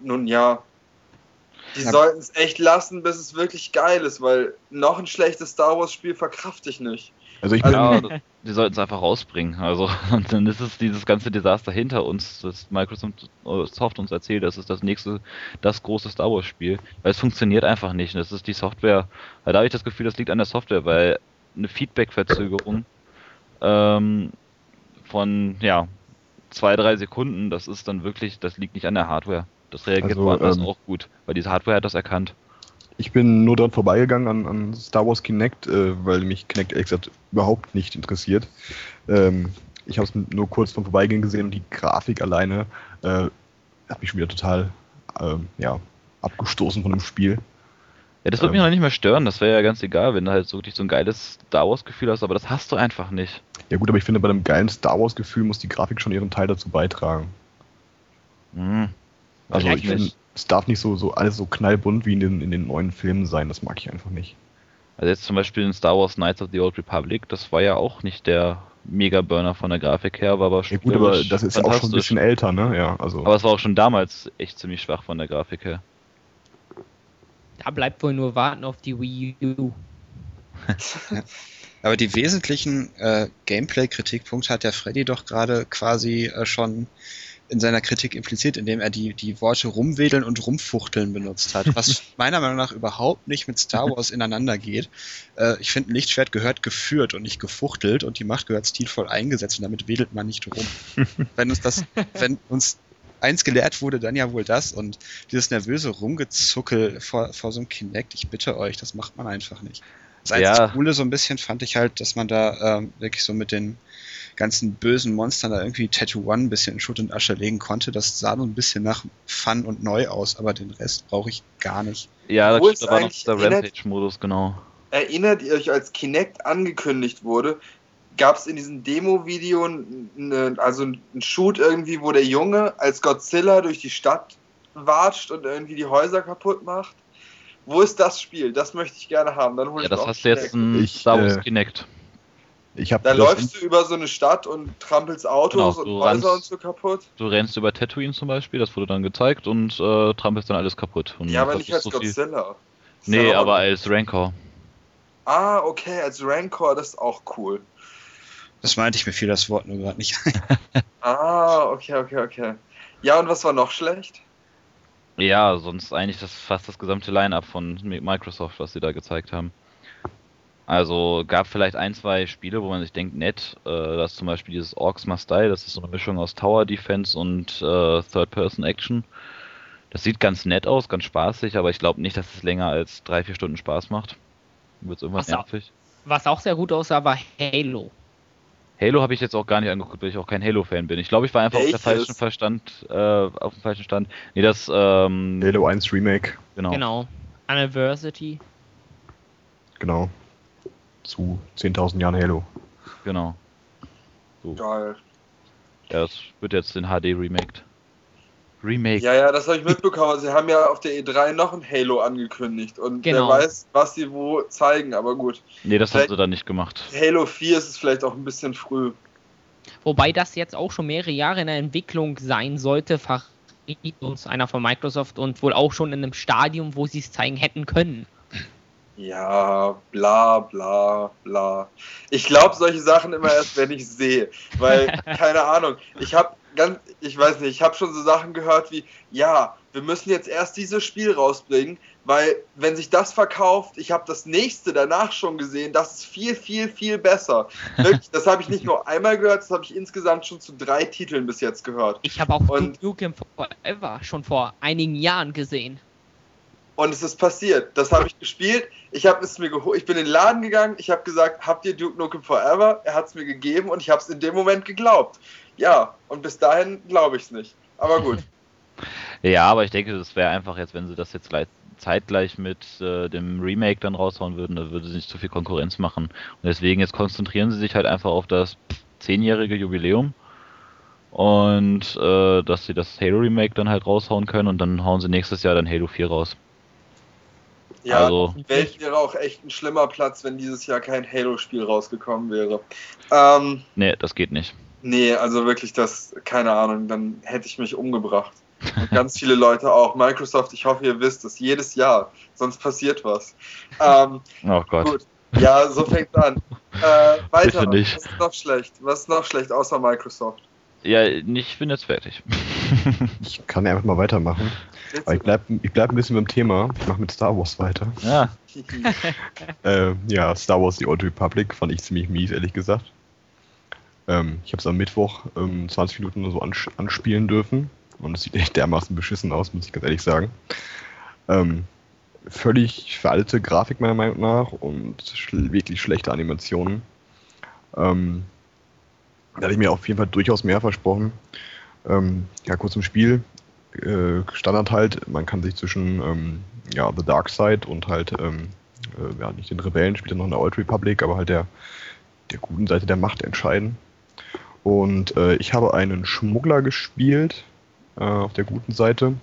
nun ja, die Ja. sollten es echt lassen, bis es wirklich geil ist, weil noch ein schlechtes Star Wars-Spiel verkraft ich nicht. Also ich bin, Ja, die sollten es einfach rausbringen. Also, und dann ist es dieses ganze Desaster hinter uns, das Microsoft äh, Soft uns erzählt, das ist das nächste, das große Star Wars Spiel. Weil es funktioniert einfach nicht. Das ist die Software. Da habe ich das Gefühl, das liegt an der Software, weil eine Feedback-Verzögerung ähm, von, ja, zwei, drei Sekunden, das ist dann wirklich, das liegt nicht an der Hardware. Das reagiert Also, woanders ähm, auch gut, weil diese Hardware hat das erkannt. ich bin nur dran vorbeigegangen an, an Star Wars Kinect, äh, weil mich Kinect gesagt überhaupt nicht interessiert. Ähm, ich habe es nur kurz vom Vorbeigehen gesehen und die Grafik alleine äh, hat mich schon wieder total ähm, ja, abgestoßen von dem Spiel. Ja, das wird Ähm. mich noch nicht mehr stören, das wäre ja ganz egal, wenn du halt so wirklich so ein geiles Star Wars-Gefühl hast, aber das hast du einfach nicht. Ja gut, aber ich finde, bei einem geilen Star Wars-Gefühl muss die Grafik schon ihren Teil dazu beitragen. Hm. Also Vielleicht ich finde, es darf nicht so, so alles so knallbunt wie in den, in den neuen Filmen sein, das mag ich einfach nicht. Also jetzt zum Beispiel in Star Wars Knights of the Old Republic, das war ja auch nicht der Mega-Burner von der Grafik her, war aber Ja gut, aber das ist auch schon ein bisschen älter, ne? Ja, also. Aber es war auch schon damals echt ziemlich schwach von der Grafik her. Da bleibt wohl nur warten auf die Wii U. Aber die wesentlichen äh, Gameplay-Kritikpunkte hat der Freddy doch gerade quasi äh, schon in seiner Kritik impliziert, indem er die, die Worte rumwedeln und rumfuchteln benutzt hat, was meiner Meinung nach überhaupt nicht mit Star Wars ineinander geht. Äh, ich finde, ein Lichtschwert gehört geführt und nicht gefuchtelt und die Macht gehört stilvoll eingesetzt und damit wedelt man nicht rum. wenn uns das, wenn uns eins gelehrt wurde, dann ja wohl das und dieses nervöse Rumgezuckel vor, vor so einem Kinect, ich bitte euch, das macht man einfach nicht. Das einzige Ja. Coole so ein bisschen fand ich halt, dass man da ähm, wirklich so mit den ganzen bösen Monstern da irgendwie Tattoo One ein bisschen in Schutt und Asche legen konnte. Das sah so ein bisschen nach Fun und neu aus, aber den Rest brauche ich gar nicht. Ja, das ist da war noch eigentlich der Rampage-Modus, genau. Erinnert ihr euch, als Kinect angekündigt wurde, gab es in diesem Demo-Video also einen Shoot irgendwie, wo der Junge als Godzilla durch die Stadt watscht und irgendwie die Häuser kaputt macht? Wo ist das Spiel? Das möchte ich gerne haben. Dann hol Ja, ich das hast du jetzt ein Ich, Star Wars äh, Kinect. Ich habe Da läufst du über so eine Stadt und trampelst Autos Genau, und Häuser und so kaputt. Du rennst über Tatooine zum Beispiel, das wurde dann gezeigt und äh, trampelst dann alles kaputt. Und Ja, aber nicht als so viel- Godzilla. Ist Nee, aber auch- als Rancor. Ah, okay, als Rancor, das ist auch cool. Das meinte ich mir fiel das Wort nur gerade nicht ein. Ah, okay, okay, okay. Ja, und was war noch schlecht? Ja, sonst eigentlich das fast das gesamte Line-Up von Mi- Microsoft, was sie da gezeigt haben. Also gab vielleicht ein, zwei Spiele, wo man sich denkt, nett, äh, das ist zum Beispiel dieses Orcs Must Die, das ist so eine Mischung aus Tower Defense und äh, Third-Person-Action. Das sieht ganz nett aus, ganz spaßig, aber ich glaube nicht, dass es länger als drei, vier Stunden Spaß macht. Wird irgendwas Ach so. nervig. Was auch sehr gut aussah, war Halo. Halo habe ich jetzt auch gar nicht angeguckt, weil ich auch kein Halo-Fan bin. Ich glaube, ich war einfach auf der falschen Verstand, äh, auf dem falschen Stand. Nee, das, ähm, Halo 1 Remake, genau. Genau. Anniversary. genau. Zu 10.000 Jahren Halo. Genau. So. Geil. Ja, das wird jetzt in HD remaked. Remake. Ja, ja, das habe ich mitbekommen. Sie haben ja auf der E3 noch ein Halo angekündigt und Genau. wer weiß, was sie wo zeigen, aber gut. Nee, das haben Vielleicht- sie dann nicht gemacht. Halo 4 ist es vielleicht auch ein bisschen früh. Wobei das jetzt auch schon mehrere Jahre in der Entwicklung sein sollte, verriet uns einer von Microsoft und wohl auch schon in einem Stadium, wo sie es zeigen hätten können. Ja, bla bla bla. Ich glaube solche Sachen immer erst, wenn ich sehe. Weil, keine Ahnung, ich habe ganz, ich weiß nicht, ich habe schon so Sachen gehört wie, ja, wir müssen jetzt erst dieses Spiel rausbringen, weil wenn sich das verkauft, ich habe das nächste danach schon gesehen, das ist viel, viel, viel besser. Wirklich, das habe ich nicht nur einmal gehört, das habe ich insgesamt schon zu drei Titeln bis jetzt gehört. Ich habe auch Und- Duke Nukem Forever schon vor einigen Jahren gesehen. Und es ist passiert. Das habe ich gespielt. Ich habe es mir geholt. Ich bin in den Laden gegangen. Ich habe gesagt, habt ihr Duke Nukem Forever? Er hat es mir gegeben und ich habe es in dem Moment geglaubt. Ja, und bis dahin glaube ich es nicht. Aber gut. Ja, aber ich denke, das wäre einfach jetzt, wenn sie das jetzt zeitgleich mit äh, dem Remake dann raushauen würden, da würde sie nicht zu viel Konkurrenz machen. Und deswegen jetzt konzentrieren sie sich halt einfach auf das zehnjährige Jubiläum und äh, dass sie das Halo Remake dann halt raushauen können und dann hauen sie nächstes Jahr dann Halo 4 raus. Ja, also, die Welt wäre auch echt ein schlimmer Platz, wenn dieses Jahr kein Halo-Spiel rausgekommen wäre. Ähm, nee, das geht nicht. Nee, also wirklich, das, keine Ahnung, dann hätte ich mich umgebracht. Und ganz viele Leute auch. Microsoft, ich hoffe, ihr wisst es, jedes Jahr, sonst passiert was. Ähm, oh Gott. Gut. Ja, so fängt an. Äh, weiter. Was ist noch schlecht? Was ist noch schlecht außer Microsoft? Ja, ich bin jetzt fertig. ich kann einfach mal weitermachen. Aber ich bleibe ich bleib ein bisschen beim Thema. Ich mache mit Star Wars weiter. Ja. äh, ja, Star Wars The Old Republic fand ich ziemlich mies, ehrlich gesagt. Ähm, ich habe es am Mittwoch ähm, 20 Minuten oder so ans anspielen dürfen. Und es sieht echt dermaßen beschissen aus, muss ich ganz ehrlich sagen. Ähm, völlig veraltete Grafik meiner Meinung nach und schl wirklich schlechte Animationen. Ähm, da hatte ich mir auf jeden Fall durchaus mehr versprochen. Ähm, ja, kurz im Spiel. Äh, Standard halt, man kann sich zwischen ähm, ja, The Dark Side und halt, ähm, äh, ja, nicht den Rebellen, spielt ja noch in der Old Republic, aber halt der, der guten Seite der Macht entscheiden. Und äh, ich habe einen Schmuggler gespielt äh, auf der guten Seite,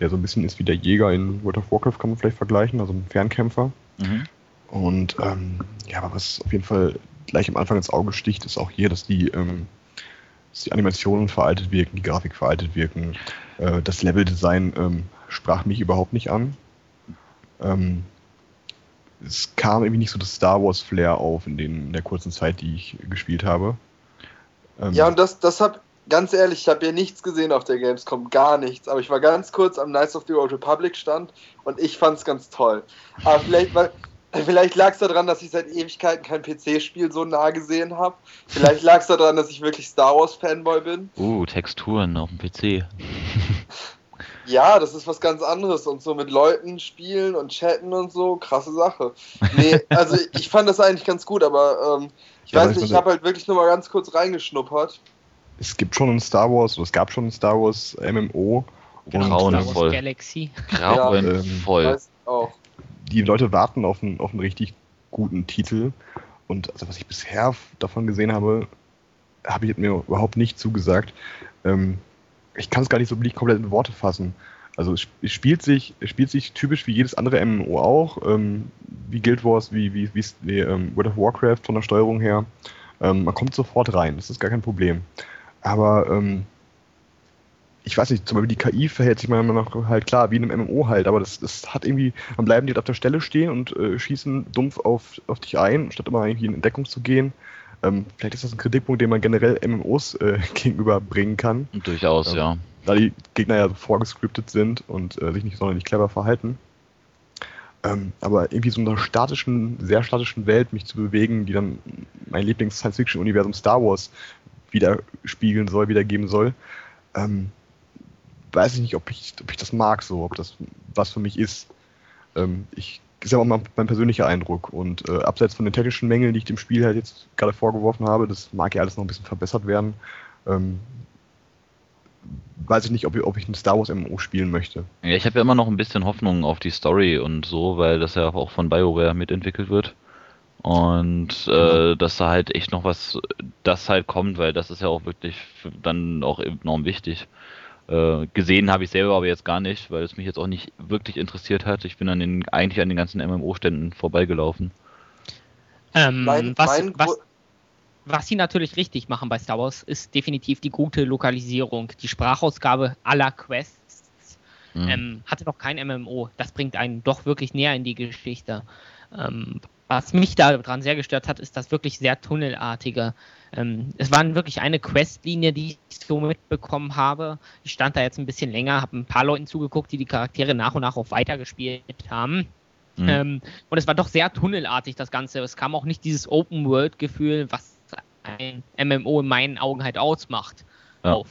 der so ein bisschen ist wie der Jäger in World of Warcraft, kann man vielleicht vergleichen, also ein Fernkämpfer. Mhm. Und ähm, ja, aber was auf jeden Fall gleich am Anfang ins Auge sticht, ist auch hier, dass die, ähm, dass die Animationen veraltet wirken, die Grafik veraltet wirken. Äh, das Leveldesign ähm, sprach mich überhaupt nicht an. Ähm, es kam irgendwie nicht so das Star Wars Flair auf in, den, in der kurzen Zeit, die ich gespielt habe. Ähm, ja, und das, das hab, ganz ehrlich, ich habe hier nichts gesehen auf der Gamescom, gar nichts. Aber ich war ganz kurz am Knights of the Old Republic stand und ich fand es ganz toll. Aber vielleicht, weil Vielleicht lag es daran, dass ich seit Ewigkeiten kein PC-Spiel so nah gesehen habe. Vielleicht lag es daran, dass ich wirklich Star Wars-Fanboy bin. Uh, Texturen auf dem PC. ja, das ist was ganz anderes. Und so mit Leuten spielen und chatten und so, krasse Sache. Nee, also ich fand das eigentlich ganz gut, aber ähm, ich ja, weiß nicht, ich habe halt wirklich nur mal ganz kurz reingeschnuppert. Es gibt schon ein Star Wars, oder es gab schon ein Star Wars MMO. Grauenvoll. Galaxy. Grauenvoll. Ja, auch die Leute warten auf einen, auf einen richtig guten Titel. Und also was ich bisher davon gesehen habe, habe ich mir überhaupt nicht zugesagt. Ähm, ich kann es gar nicht so wirklich komplett in Worte fassen. Also es spielt sich, es spielt sich typisch wie jedes andere MMO auch, ähm, wie Guild Wars, wie, wie, wie, wie ähm, World of Warcraft von der Steuerung her. Ähm, man kommt sofort rein, das ist gar kein Problem. Aber ähm, ich weiß nicht, zum Beispiel die KI verhält sich meiner Meinung nach halt klar, wie in einem MMO halt, aber das, das hat irgendwie, dann bleiben die halt auf der Stelle stehen und äh, schießen dumpf auf, auf dich ein, statt immer irgendwie in Entdeckung zu gehen. Ähm, vielleicht ist das ein Kritikpunkt, den man generell MMOs äh, gegenüberbringen kann. Durchaus, ähm, ja. Da die Gegner ja so vorgescriptet sind und äh, sich nicht sonderlich clever verhalten. Ähm, aber irgendwie so in einer statischen, sehr statischen Welt mich zu bewegen, die dann mein Lieblings-Science-Fiction-Universum Star Wars widerspiegeln soll, wiedergeben soll, ähm, weiß ich nicht, ob ich, ob ich das mag, so, ob das was für mich ist. Ähm, ich ist ja auch mein, mein persönlicher Eindruck. Und äh, abseits von den technischen Mängeln, die ich dem Spiel halt jetzt gerade vorgeworfen habe, das mag ja alles noch ein bisschen verbessert werden. Ähm, weiß ich nicht, ob ich, ob ich ein Star Wars MMO spielen möchte. Ja, ich habe ja immer noch ein bisschen Hoffnung auf die Story und so, weil das ja auch von BioWare mitentwickelt wird. Und äh, mhm. dass da halt echt noch was, das halt kommt, weil das ist ja auch wirklich dann auch enorm wichtig. Äh, gesehen habe ich selber aber jetzt gar nicht, weil es mich jetzt auch nicht wirklich interessiert hat. Ich bin an den, eigentlich an den ganzen MMO-Ständen vorbeigelaufen. Ähm, mein, was, mein was, was, sie natürlich richtig machen bei Star Wars, ist definitiv die gute Lokalisierung. Die Sprachausgabe aller Quests mhm. ähm, hatte noch kein MMO. Das bringt einen doch wirklich näher in die Geschichte. Ähm, was mich daran sehr gestört hat, ist das wirklich sehr tunnelartige. Ähm, es war wirklich eine Questlinie, die ich so mitbekommen habe. Ich stand da jetzt ein bisschen länger, habe ein paar Leuten zugeguckt, die die Charaktere nach und nach auch weitergespielt haben. Mhm. Ähm, und es war doch sehr tunnelartig, das Ganze. Es kam auch nicht dieses Open-World-Gefühl, was ein MMO in meinen Augen halt ausmacht, ja. auf.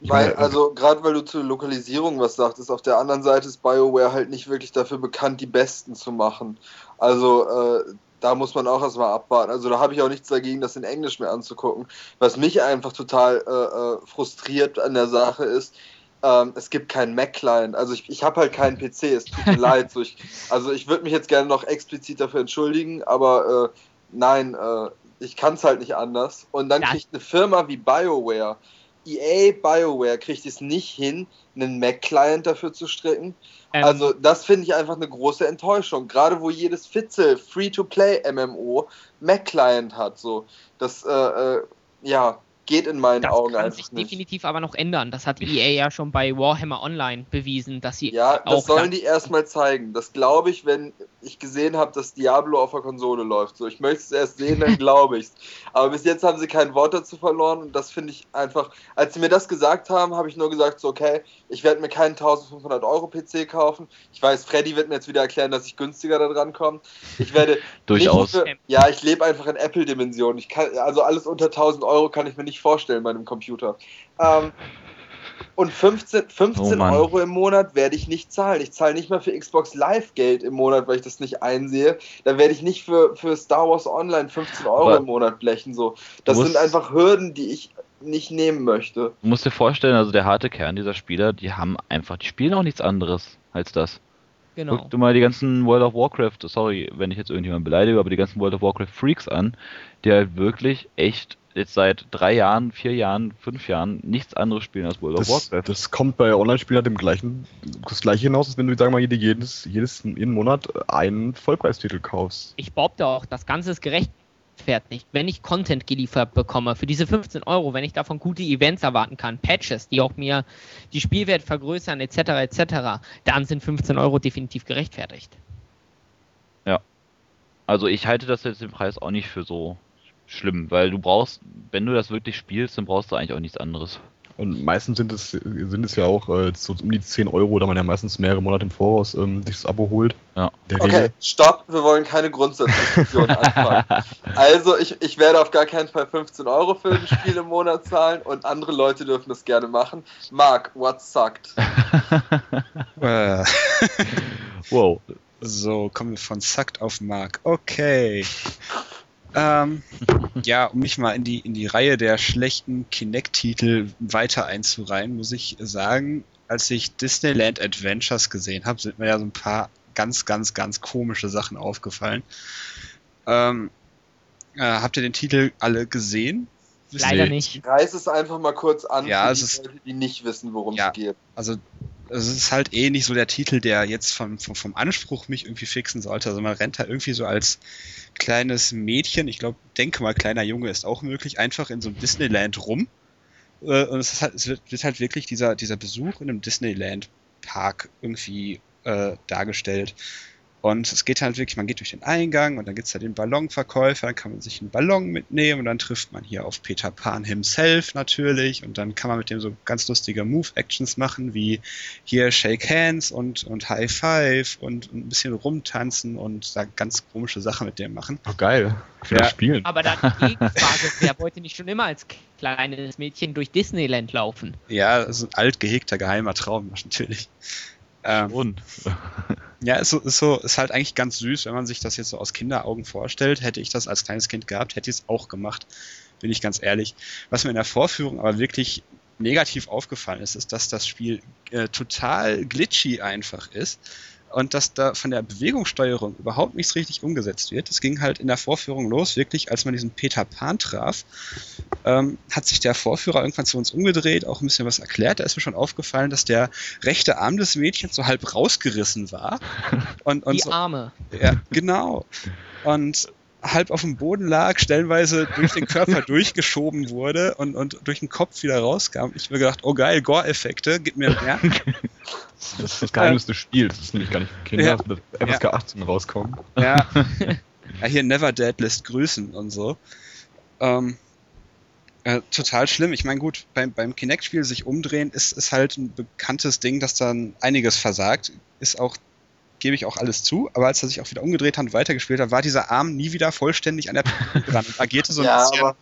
Weil, also gerade weil du zur Lokalisierung was sagtest, auf der anderen Seite ist BioWare halt nicht wirklich dafür bekannt, die Besten zu machen. Also äh, da muss man auch erstmal abwarten. Also da habe ich auch nichts dagegen, das in Englisch mehr anzugucken. Was mich einfach total äh, äh frustriert an der Sache ist, ähm, es gibt keinen Mac-Client. Also ich, ich habe halt keinen PC, es tut mir leid. So ich, also ich würde mich jetzt gerne noch explizit dafür entschuldigen, aber äh, nein, äh, ich kann es halt nicht anders. Und dann ja. kriegt eine Firma wie BioWare, EA BioWare, kriegt es nicht hin, einen Mac-Client dafür zu stricken. Ähm, also das finde ich einfach eine große Enttäuschung. Gerade wo jedes Fitzel Free-to-Play-MMO Mac-Client hat. So. Das, äh, äh, ja, geht in meinen das Augen einfach nicht. Das kann sich definitiv aber noch ändern. Das hat EA ja schon bei Warhammer Online bewiesen, dass sie Ja, das sollen die erstmal zeigen. Das glaube ich, wenn ich gesehen habe, dass Diablo auf der Konsole läuft. So, ich möchte es erst sehen, dann glaube ich es. Aber bis jetzt haben sie kein Wort dazu verloren und das finde ich einfach, als sie mir das gesagt haben, habe ich nur gesagt, so, okay, ich werde mir keinen 1500 Euro PC kaufen. Ich weiß, Freddy wird mir jetzt wieder erklären, dass ich günstiger da dran komme. Ich werde durchaus. Für, ja, ich lebe einfach in Apple-Dimensionen. also alles unter 1000 Euro kann ich mir nicht vorstellen bei einem Computer. Ähm, und 15, 15 oh Euro im Monat werde ich nicht zahlen. Ich zahle nicht mal für Xbox Live Geld im Monat, weil ich das nicht einsehe. Da werde ich nicht für, für Star Wars Online 15 Euro Aber im Monat blechen. So. Das sind einfach Hürden, die ich nicht nehmen möchte. Du musst dir vorstellen, also der harte Kern dieser Spieler, die haben einfach, die spielen auch nichts anderes als das. Genau. Guck dir mal die ganzen World of Warcraft, sorry, wenn ich jetzt irgendjemanden beleidige, aber die ganzen World of Warcraft Freaks an, die halt wirklich echt jetzt seit drei Jahren, vier Jahren, fünf Jahren nichts anderes spielen als World das, of Warcraft. Das kommt bei Online-Spielern dem gleichen, das gleiche hinaus, als wenn du, sagen wir mal, jedes, jedes, jeden Monat einen Vollpreistitel kaufst. Ich behaupte auch, das Ganze ist gerechtfertigt, wenn ich Content geliefert bekomme für diese 15 Euro, wenn ich davon gute Events erwarten kann, Patches, die auch mir die Spielwert vergrößern, etc., etc., dann sind 15 Euro definitiv gerechtfertigt. Ja. Also ich halte das jetzt den Preis auch nicht für so schlimm, weil du brauchst, wenn du das wirklich spielst, dann brauchst du eigentlich auch nichts anderes. Und meistens sind es, sind es ja auch äh, so um die 10 Euro, da man ja meistens mehrere Monate im Voraus ähm, sich das Abo holt. Ja. okay, Regel. stopp, wir wollen keine Grundsatzdiskussion anfangen. Also ich, ich werde auf gar keinen Fall 15 Euro für ein Spiel im Monat zahlen und andere Leute dürfen das gerne machen. Mark, what sucked? Äh. wow. So, kommen wir von sucked auf Mark. Okay. Ähm, ja, um mich mal in die, in die Reihe der schlechten Kinect-Titel weiter einzureihen, muss ich sagen, als ich Disneyland Adventures gesehen habe, sind mir ja so ein paar ganz, ganz, ganz komische Sachen aufgefallen. Ähm, äh, habt ihr den Titel alle gesehen? Leider nicht. Ich reiß es einfach mal kurz an ja, für die ist, Leute, die nicht wissen, worum ja, es geht. Also es ist halt eh nicht so der Titel, der jetzt vom, vom, vom Anspruch mich irgendwie fixen sollte. Also man rennt da irgendwie so als kleines Mädchen, ich glaube, denke mal, kleiner Junge ist auch möglich, einfach in so einem Disneyland rum. Äh, und es, halt, es wird, wird, halt wirklich dieser, dieser Besuch in einem Disneyland-Park irgendwie äh, dargestellt. Und es geht halt wirklich, man geht durch den Eingang und dann gibt es da den Ballonverkäufer, dann kann man sich einen Ballon mitnehmen und dann trifft man hier auf Peter Pan himself natürlich und dann kann man mit dem so ganz lustige Move-Actions machen, wie hier Shake Hands und, und High Five und, und ein bisschen rumtanzen und da ganz komische Sachen mit dem machen. Oh geil, will ja. spielen. Aber dann die Gegenfrage, wer wollte nicht schon immer als kleines Mädchen durch Disneyland laufen? Ja, das ist ein alt gehegter geheimer Traum natürlich. Ähm, und. ja, ist, so, ist so, ist halt eigentlich ganz süß, wenn man sich das jetzt so aus Kinderaugen vorstellt. Hätte ich das als kleines Kind gehabt, hätte ich es auch gemacht, bin ich ganz ehrlich. Was mir in der Vorführung aber wirklich negativ aufgefallen ist, ist, dass das Spiel äh, total glitchy einfach ist und dass da von der Bewegungssteuerung überhaupt nichts richtig umgesetzt wird. Das ging halt in der Vorführung los, wirklich, als man diesen Peter Pan traf, ähm, hat sich der Vorführer irgendwann zu uns umgedreht, auch ein bisschen was erklärt. Da ist mir schon aufgefallen, dass der rechte Arm des Mädchens so halb rausgerissen war. Und, und Die so, Arme. Ja, genau. Und halb auf dem Boden lag, stellenweise durch den Körper durchgeschoben wurde und, und durch den Kopf wieder rauskam. Ich habe mir gedacht, oh geil, Gore-Effekte, gib mir mehr. Das ist das Geheimnis des Spiels. Das ist nämlich gar nicht für Kinder, ja. das wird FSK ja. 18 rauskommen. Ja. ja, hier Never Dead lässt grüßen und so. Ähm, äh, total schlimm. Ich meine, gut, beim, beim Kinect-Spiel sich umdrehen ist, ist halt ein bekanntes Ding, dass dann einiges versagt. Ist auch gebe ich auch alles zu, aber als er sich auch wieder umgedreht hat und weitergespielt hat, war dieser Arm nie wieder vollständig an der dran und agierte so ein ja, bisschen. aber,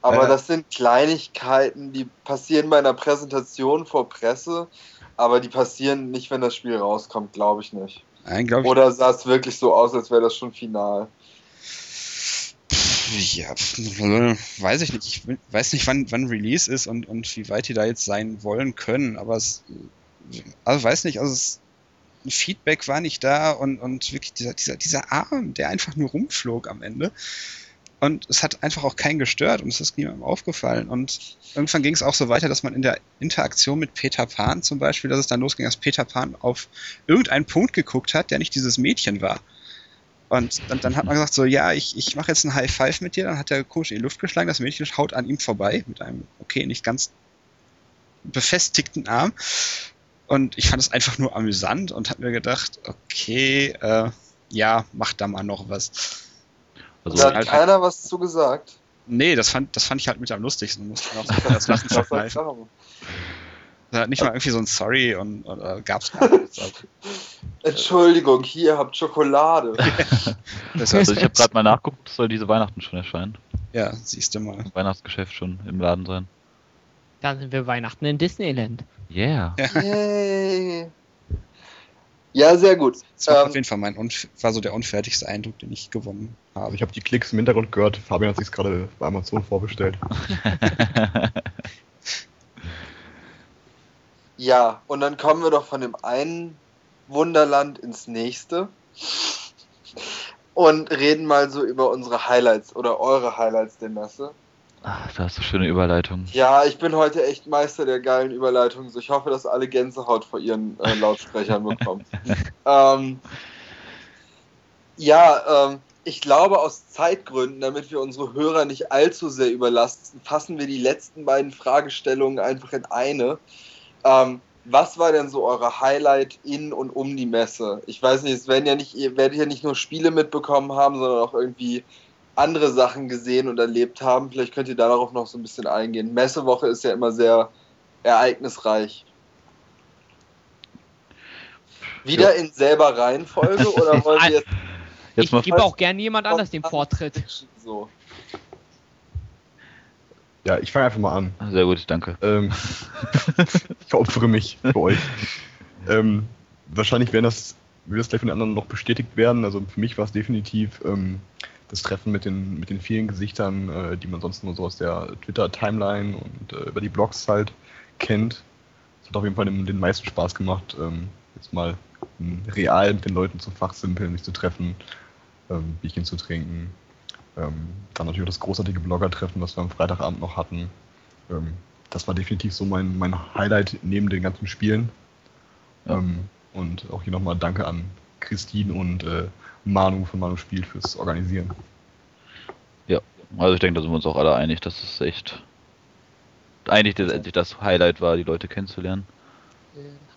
aber äh, das sind Kleinigkeiten, die passieren bei einer Präsentation vor Presse, aber die passieren nicht, wenn das Spiel rauskommt, glaube ich nicht. Nein, glaube ich. Oder sah es wirklich so aus, als wäre das schon final? Ja, weiß ich nicht. Ich weiß nicht, wann, wann Release ist und, und wie weit die da jetzt sein wollen können, aber es, also weiß nicht, also es, Feedback war nicht da und, und wirklich dieser, dieser, dieser Arm, der einfach nur rumflog am Ende. Und es hat einfach auch keinen gestört und es ist niemandem aufgefallen. Und irgendwann ging es auch so weiter, dass man in der Interaktion mit Peter Pan zum Beispiel, dass es dann losging, dass Peter Pan auf irgendeinen Punkt geguckt hat, der nicht dieses Mädchen war. Und dann, dann hat man gesagt, so, ja, ich, ich mache jetzt ein High Five mit dir. Dann hat er komisch in die Luft geschlagen. Das Mädchen haut an ihm vorbei mit einem, okay, nicht ganz befestigten Arm. Und ich fand es einfach nur amüsant und habe mir gedacht, okay, äh, ja, mach da mal noch was. Also, da hat halt- keiner was zu gesagt. Nee, das fand, das fand ich halt mit am lustigsten. Musste man auch das ich verkneifen. sagen? Da hat nicht mal irgendwie so ein Sorry und, und äh, gab's gar nichts. Also, Entschuldigung, hier habt Schokolade. das also heißt, ich habe gerade mal nachgeguckt, es soll diese Weihnachten schon erscheinen. ja, siehst du mal. Weihnachtsgeschäft schon im Laden sein. Dann sind wir Weihnachten in Disneyland. Yeah. Yay. Ja, sehr gut. Das war Ähm, auf jeden Fall mein unf war so der unfertigste Eindruck, den ich gewonnen habe. Ich habe die Klicks im Hintergrund gehört. Fabian hat sich gerade bei Amazon vorbestellt. Ja, und dann kommen wir doch von dem einen Wunderland ins nächste und reden mal so über unsere Highlights oder eure Highlights der Messe. Ah, da hast du schöne Überleitung. Ja, ich bin heute echt Meister der geilen Überleitungen. Ich hoffe, dass alle Gänsehaut vor ihren äh, Lautsprechern bekommen. ähm, ja, ähm, ich glaube, aus Zeitgründen, damit wir unsere Hörer nicht allzu sehr überlasten, fassen wir die letzten beiden Fragestellungen einfach in eine. Ähm, was war denn so eure Highlight in und um die Messe? Ich weiß nicht, es werden ja nicht, ihr werdet ja nicht nur Spiele mitbekommen haben, sondern auch irgendwie andere Sachen gesehen und erlebt haben. Vielleicht könnt ihr darauf noch so ein bisschen eingehen. Messewoche ist ja immer sehr ereignisreich. Wieder in selber Reihenfolge oder wollen wir jetzt Jetzt ich gebe auch gerne jemand anders den Vortritt. so? Ja, ich fange einfach mal an. Sehr gut, danke. Ähm, ich opfere mich für euch. Ähm, wahrscheinlich werden das, wird das gleich von den anderen noch bestätigt werden. Also für mich war es definitiv ähm, das Treffen mit den, mit den vielen Gesichtern, äh, die man sonst nur so aus der Twitter-Timeline und äh, über die Blogs halt kennt. Es hat auf jeden Fall den, den meisten Spaß gemacht, ähm, jetzt mal ähm, real mit den Leuten zu fachsimpeln, sich zu treffen, ähm, Bierchen zu trinken. Ähm, dann natürlich auch das großartige Blogger-Treffen, was wir am Freitagabend noch hatten. Ähm, das war definitiv so mein, mein Highlight neben den ganzen Spielen. Ja. Ähm, und auch hier nochmal Danke an Christine und äh, Manu von Manu Spiel fürs Organisieren. Also ich denke, da sind wir uns auch alle einig, dass es echt eigentlich letztendlich das Highlight war, die Leute kennenzulernen.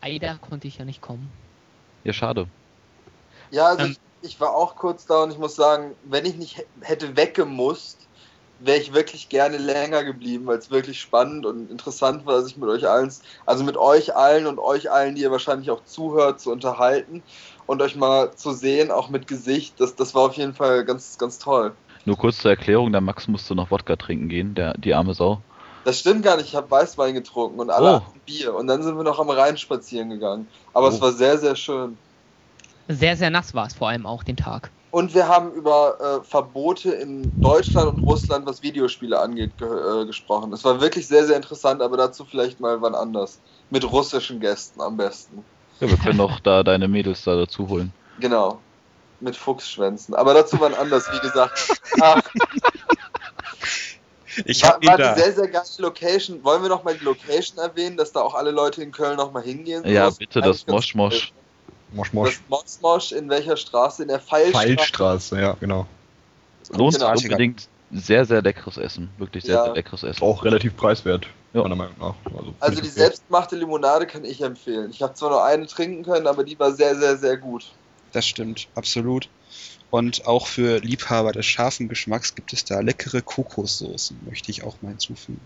Leider konnte ich ja nicht kommen. Ja, schade. Ja, also Ähm. ich, ich war auch kurz da und ich muss sagen, wenn ich nicht hätte weggemusst, wäre ich wirklich gerne länger geblieben, weil es wirklich spannend und interessant war, sich mit euch allen, also mit euch allen und euch allen, die ihr wahrscheinlich auch zuhört, zu unterhalten und euch mal zu sehen, auch mit Gesicht. Das, das war auf jeden Fall ganz, ganz toll. Nur kurz zur Erklärung, der Max musste noch Wodka trinken gehen, der, die arme Sau. Das stimmt gar nicht, ich habe Weißwein getrunken und alle Oh. hatten Bier. Und dann sind wir noch am Rhein spazieren gegangen. Aber es Oh. war sehr, sehr schön. Sehr, sehr nass war es vor allem auch den Tag. Und wir haben über äh, Verbote in Deutschland und Russland, was Videospiele angeht, ge äh, gesprochen. Es war wirklich sehr, sehr interessant, aber dazu vielleicht mal wann anders. Mit russischen Gästen am besten. Ja, wir können doch da deine Mädels da dazu holen. Genau. Mit Fuchsschwänzen. Aber dazu wann anders, wie gesagt. Ach, Ich war, war eine sehr, sehr geile Location. Wollen wir noch mal die Location erwähnen, dass da auch alle Leute in Köln noch mal hingehen? Ja, bitte, das eigentlich ganz Mosch Mosch. Mosch Das Mosch. Moschmosch in welcher Straße? In der Pfeilstraße. Pfeilstraße, ja, genau. Lohnt sich Genau. unbedingt. Sehr, sehr leckeres Essen. Wirklich sehr, Ja. sehr leckeres Essen. Auch relativ preiswert, Ja. meiner Meinung nach. Also, Also die okay. selbstgemachte Limonade kann ich empfehlen. Ich habe zwar nur eine trinken können, aber die war sehr, sehr, sehr gut. Das stimmt, absolut. Und auch für Liebhaber des scharfen Geschmacks gibt es da leckere Kokossoßen, möchte ich auch mal hinzufügen.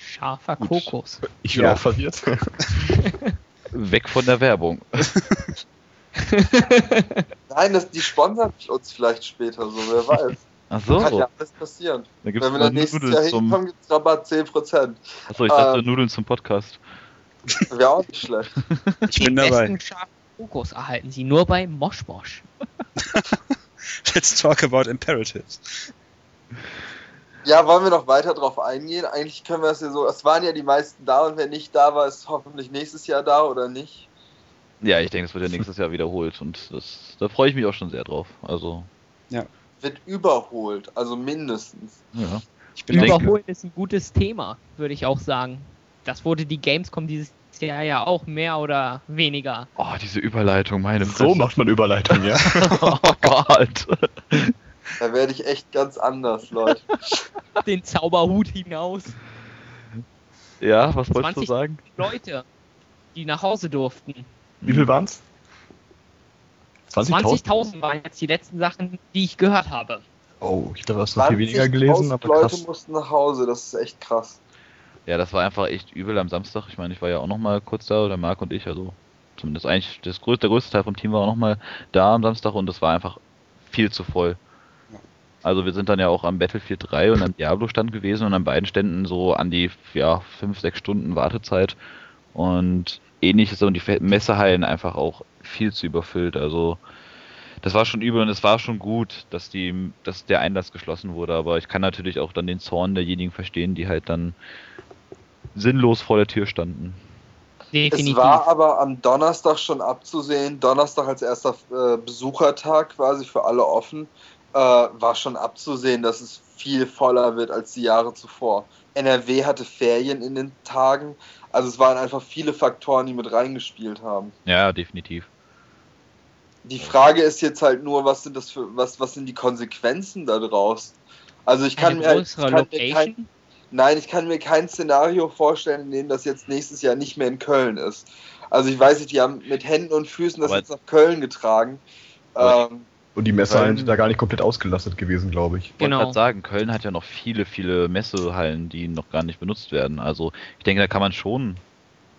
Scharfer Gut. Kokos. Ich bin Ja. auch verwirrt. Weg von der Werbung. Nein, das, die sponsern uns vielleicht später so, wer weiß. Ach so. Kann ja alles passieren. Da gibt's Wenn wir dann nächstes Nudeln Jahr zum. hinkommen, gibt es Rabatt 10%. Achso, ich dachte Ähm. Nudeln zum Podcast. Wäre auch nicht schlecht. Ich bin dabei. besten scharfen Fokus erhalten Sie nur bei Mosh Mosh. Let's talk about Imperatives. Ja, wollen wir noch weiter drauf eingehen? Eigentlich können wir es ja so, es waren ja die meisten da und wer nicht da war, ist hoffentlich nächstes Jahr da oder nicht. Ja, ich denke, es wird ja nächstes Jahr wiederholt und das, da freue ich mich auch schon sehr drauf. Also, Wird überholt, also mindestens. ja. Ich bin denke- Überholen ist ein gutes Thema, würde ich auch sagen. Das wurde die Gamescom dieses Jahr ja auch mehr oder weniger. Oh, diese Überleitung, meine So Fresse. macht man Überleitung, ja. Oh Gott. Da werde ich echt ganz anders, Leute. Den Zauberhut hinaus. Ja, was wolltest 20 du sagen? Leute, die nach Hause durften. Wie viel waren's? 20.000? 20.000 waren jetzt die letzten Sachen, die ich gehört habe. Oh, ich habe das noch viel weniger gelesen, 20.000 aber Leute krass. mussten nach Hause, das ist echt krass. Ja, das war einfach echt übel am Samstag. Ich meine, ich war ja auch noch mal kurz da, oder Marc und ich, also zumindest eigentlich das größte, der größte Teil vom Team war auch noch mal da am Samstag und das war einfach viel zu voll. Also wir sind dann ja auch am Battlefield 3 und am Diablo Stand gewesen und an beiden Ständen so an die ja, 5, 6 Stunden Wartezeit und ähnliches und die Messehallen einfach auch viel zu überfüllt. Also das war schon übel und es war schon gut, dass die, dass der Einlass geschlossen wurde, aber ich kann natürlich auch dann den Zorn derjenigen verstehen, die halt dann sinnlos vor der Tür standen. Definitiv. Es war aber am Donnerstag schon abzusehen, Donnerstag als erster äh, Besuchertag quasi für alle offen, äh, war schon abzusehen, dass es viel voller wird als die Jahre zuvor. NRW hatte Ferien in den Tagen, also es waren einfach viele Faktoren, die mit reingespielt haben. Ja, definitiv. Die Frage ist jetzt halt nur, was sind das für, was, was sind die Konsequenzen daraus? Also ich kann mir, ich größere kann mir kein. Nein, ich kann mir kein Szenario vorstellen, in dem das jetzt nächstes Jahr nicht mehr in Köln ist. Also ich weiß nicht, die haben mit Händen und Füßen das Aber- jetzt nach Köln getragen. Ähm, Und die Messehallen Köln- sind da gar nicht komplett ausgelastet gewesen, glaube ich. Ich wollte Genau. gerade sagen, Köln hat ja noch viele, viele Messehallen, die noch gar nicht benutzt werden. Also ich denke, da kann man schon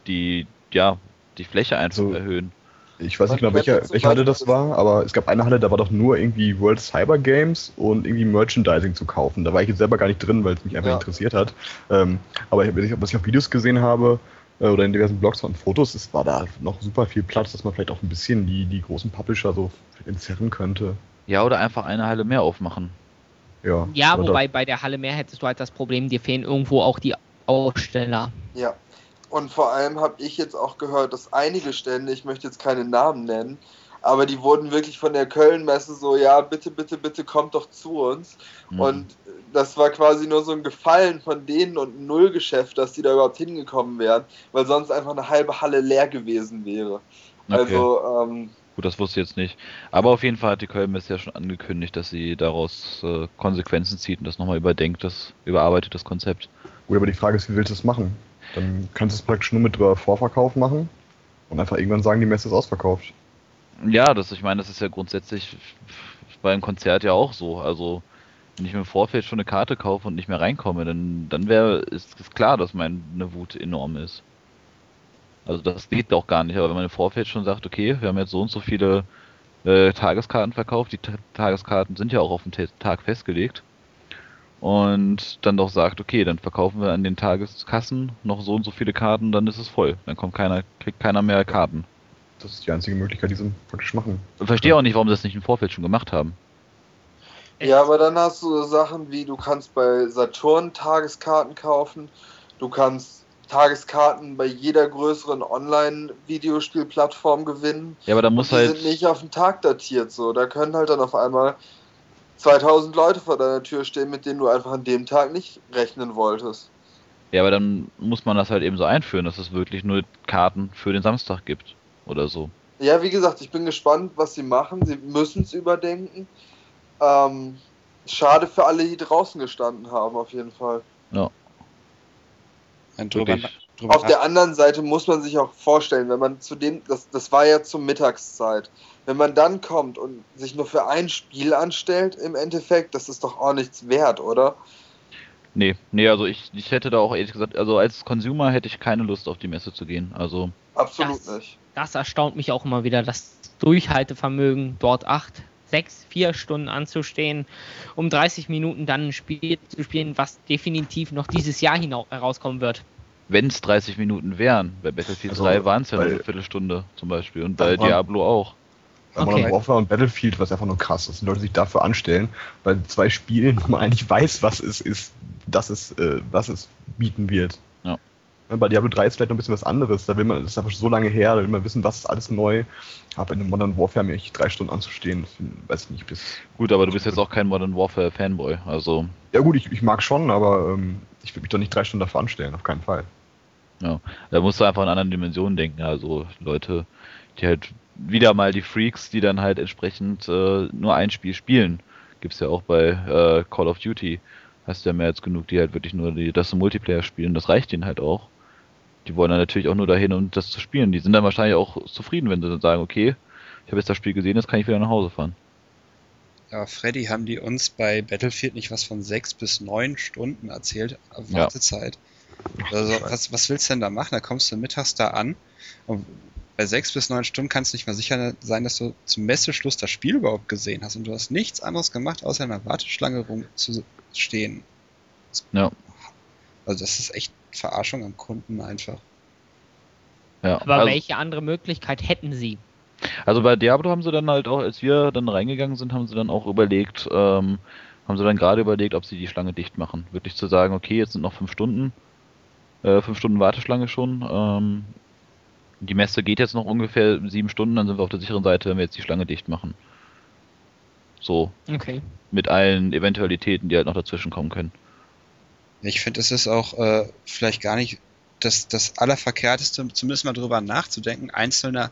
die, ja, die Fläche einfach So. erhöhen. Ich weiß nicht genau, welche, welche Halle das war, aber es gab eine Halle, da war doch nur irgendwie World Cyber Games und irgendwie Merchandising zu kaufen. Da war ich jetzt selber gar nicht drin, weil es mich einfach Ja. interessiert hat. Ähm, aber ich, was ich auf Videos gesehen habe oder in diversen Blogs und Fotos, es war da noch super viel Platz, dass man vielleicht auch ein bisschen die, die großen Publisher so entzerren könnte. Ja, oder einfach eine Halle mehr aufmachen. Ja, Ja, wobei bei der Halle mehr hättest du halt das Problem, dir fehlen irgendwo auch die Aussteller. ja. Und vor allem habe ich jetzt auch gehört, dass einige Stände, ich möchte jetzt keine Namen nennen, aber die wurden wirklich von der Köln-Messe so, ja, bitte, bitte, bitte kommt doch zu uns. Mhm. Und das war quasi nur so ein Gefallen von denen und ein Nullgeschäft, dass die da überhaupt hingekommen wären, weil sonst einfach eine halbe Halle leer gewesen wäre. Okay. Also, ähm, Gut, das wusste ich jetzt nicht. Aber auf jeden Fall hat die Köln-Messe ja schon angekündigt, dass sie daraus äh, Konsequenzen zieht und das nochmal überdenkt, das überarbeitet das Konzept. Gut, aber die Frage ist, wie willst du es machen? Dann kannst du es praktisch nur mit Vorverkauf machen und einfach irgendwann sagen, die Messe ist ausverkauft. Ja, das, ich meine, das ist ja grundsätzlich beim Konzert ja auch so. Also, wenn ich mir im Vorfeld schon eine Karte kaufe und nicht mehr reinkomme, dann, dann wäre, ist, ist klar, dass meine Wut enorm ist. Also, das geht auch gar nicht. Aber wenn man im Vorfeld schon sagt, okay, wir haben jetzt so und so viele äh, Tageskarten verkauft, die Ta Tageskarten sind ja auch auf den Ta- Tag festgelegt. Und dann doch sagt, okay, dann verkaufen wir an den Tageskassen noch so und so viele Karten, dann ist es voll. Dann kommt keiner, kriegt keiner mehr Karten. Das ist die einzige Möglichkeit, die sie praktisch machen. Ich verstehe auch nicht, warum sie das nicht im Vorfeld schon gemacht haben. Ja, aber dann hast du so Sachen wie, du kannst bei Saturn Tageskarten kaufen, du kannst Tageskarten bei jeder größeren Online-Videospielplattform gewinnen. Ja, aber da muss die halt. sind nicht auf den Tag datiert so. Da können halt dann auf einmal 2000 Leute vor deiner Tür stehen, mit denen du einfach an dem Tag nicht rechnen wolltest. Ja, aber dann muss man das halt eben so einführen, dass es wirklich nur Karten für den Samstag gibt. Oder so. Ja, wie gesagt, ich bin gespannt, was sie machen. Sie müssen es überdenken. Ähm, schade für alle, die draußen gestanden haben, auf jeden Fall. Wenn drüber, drüber Auf der anderen Seite muss man sich auch vorstellen, wenn man zu dem, das, das war ja zur Mittagszeit, wenn man dann kommt und sich nur für ein Spiel anstellt, im Endeffekt, das ist doch auch nichts wert, oder? Nee, nee, also ich, ich hätte da auch ehrlich gesagt, also als Consumer hätte ich keine Lust auf die Messe zu gehen. Also Absolut Das- nicht. Das erstaunt mich auch immer wieder, das Durchhaltevermögen, dort acht, sechs, vier Stunden anzustehen, um 30 Minuten dann ein Spiel zu spielen, was definitiv noch dieses Jahr herauskommen wird. wenn es 30 Minuten wären, bei Battlefield Also, 3 waren es ja nur eine Viertelstunde zum Beispiel und bei Diablo auch. Bei Okay. Modern Warfare und Battlefield, was einfach nur krass ist, die Leute sich dafür anstellen, bei zwei Spielen, wo man eigentlich weiß, was es ist, dass es, äh, was es bieten wird. Ja. Bei Diablo 3 ist vielleicht noch ein bisschen was anderes, da will man, das ist einfach so lange her, da will man wissen, was ist alles neu. Aber in einem Modern Warfare mir echt drei Stunden anzustehen, weiß ich nicht, bis. Gut, aber du bist jetzt auch kein Modern Warfare Fanboy, also Ja gut, ich, ich mag schon, aber ähm, ich würde mich doch nicht drei Stunden dafür anstellen, auf keinen Fall. da musst du einfach in anderen Dimensionen denken. Also Leute, die halt wieder mal die Freaks, die dann halt entsprechend äh, nur ein Spiel spielen. Gibt's ja auch bei äh, Call of Duty. Hast du ja mehr als genug, die halt wirklich nur die, das Multiplayer spielen. Das reicht ihnen halt auch. Die wollen dann natürlich auch nur dahin, um das zu spielen. Die sind dann wahrscheinlich auch zufrieden, wenn sie dann sagen, okay, ich habe jetzt das Spiel gesehen, jetzt kann ich wieder nach Hause fahren. Ja, Freddy, haben die uns bei Battlefield nicht was von sechs bis neun Stunden erzählt? Ja. Wartezeit. Also, was, was willst du denn da machen? Da kommst du mittags da an. Und bei sechs bis neun Stunden kannst du nicht mal sicher sein, dass du zum Messeschluss das Spiel überhaupt gesehen hast. Und du hast nichts anderes gemacht, außer in der Warteschlange rumzustehen. Ja. Also, das ist echt Verarschung am Kunden einfach. Ja, Aber also, welche andere Möglichkeit hätten sie? also bei Diablo haben sie dann halt auch, als wir dann reingegangen sind, haben sie dann auch überlegt, ähm, haben sie dann gerade überlegt, ob sie die Schlange dicht machen. Wirklich zu sagen, okay, jetzt sind noch fünf Stunden, äh, fünf Stunden Warteschlange schon. Ähm, die Messe geht jetzt noch ungefähr sieben Stunden, dann sind wir auf der sicheren Seite, wenn wir jetzt die Schlange dicht machen. So, Okay. mit allen Eventualitäten, die halt noch dazwischen kommen können. Ich finde, es ist auch äh, vielleicht gar nicht das, das Allerverkehrteste, zumindest mal drüber nachzudenken, einzelne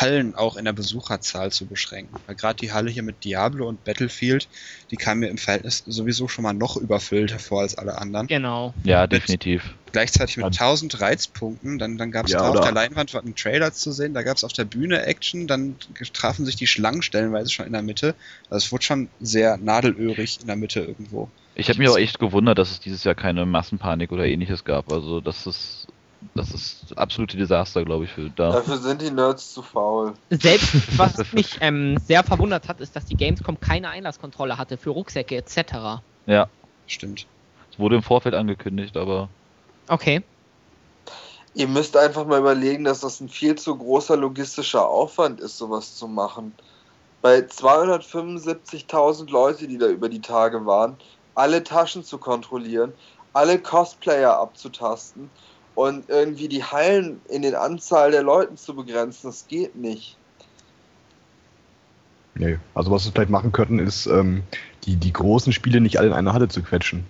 Hallen auch in der Besucherzahl zu beschränken. Weil gerade die Halle hier mit Diablo und Battlefield, die kam mir im Verhältnis sowieso schon mal noch überfüllt hervor als alle anderen. Genau. Ja, Mit- definitiv. Gleichzeitig mit Ja. 1000 Reizpunkten, dann, dann gab es Ja, da auf der Leinwand einen Trailer zu sehen, da gab es auf der Bühne Action, dann trafen sich die Schlangen stellenweise schon in der Mitte. Also es wurde schon sehr nadelöhrig in der Mitte irgendwo. Ich habe mich auch echt gewundert, dass es dieses Jahr keine Massenpanik oder ähnliches gab. Also das ist das ist absolute Desaster, glaube ich, für da. Dafür sind die Nerds zu faul. Selbst was mich ähm, sehr verwundert hat, ist, dass die Gamescom keine Einlasskontrolle hatte für Rucksäcke etc. Ja, Stimmt. es wurde im Vorfeld angekündigt, aber Okay. Ihr müsst einfach mal überlegen, dass das ein viel zu großer logistischer Aufwand ist, sowas zu machen. Bei 275.000 Leute, die da über die Tage waren, alle Taschen zu kontrollieren, alle Cosplayer abzutasten und irgendwie die Hallen in den Anzahl der Leuten zu begrenzen, das geht nicht. Nee. Also was wir vielleicht machen könnten, ist ähm, die, die großen Spiele nicht alle in eine Halle zu quetschen.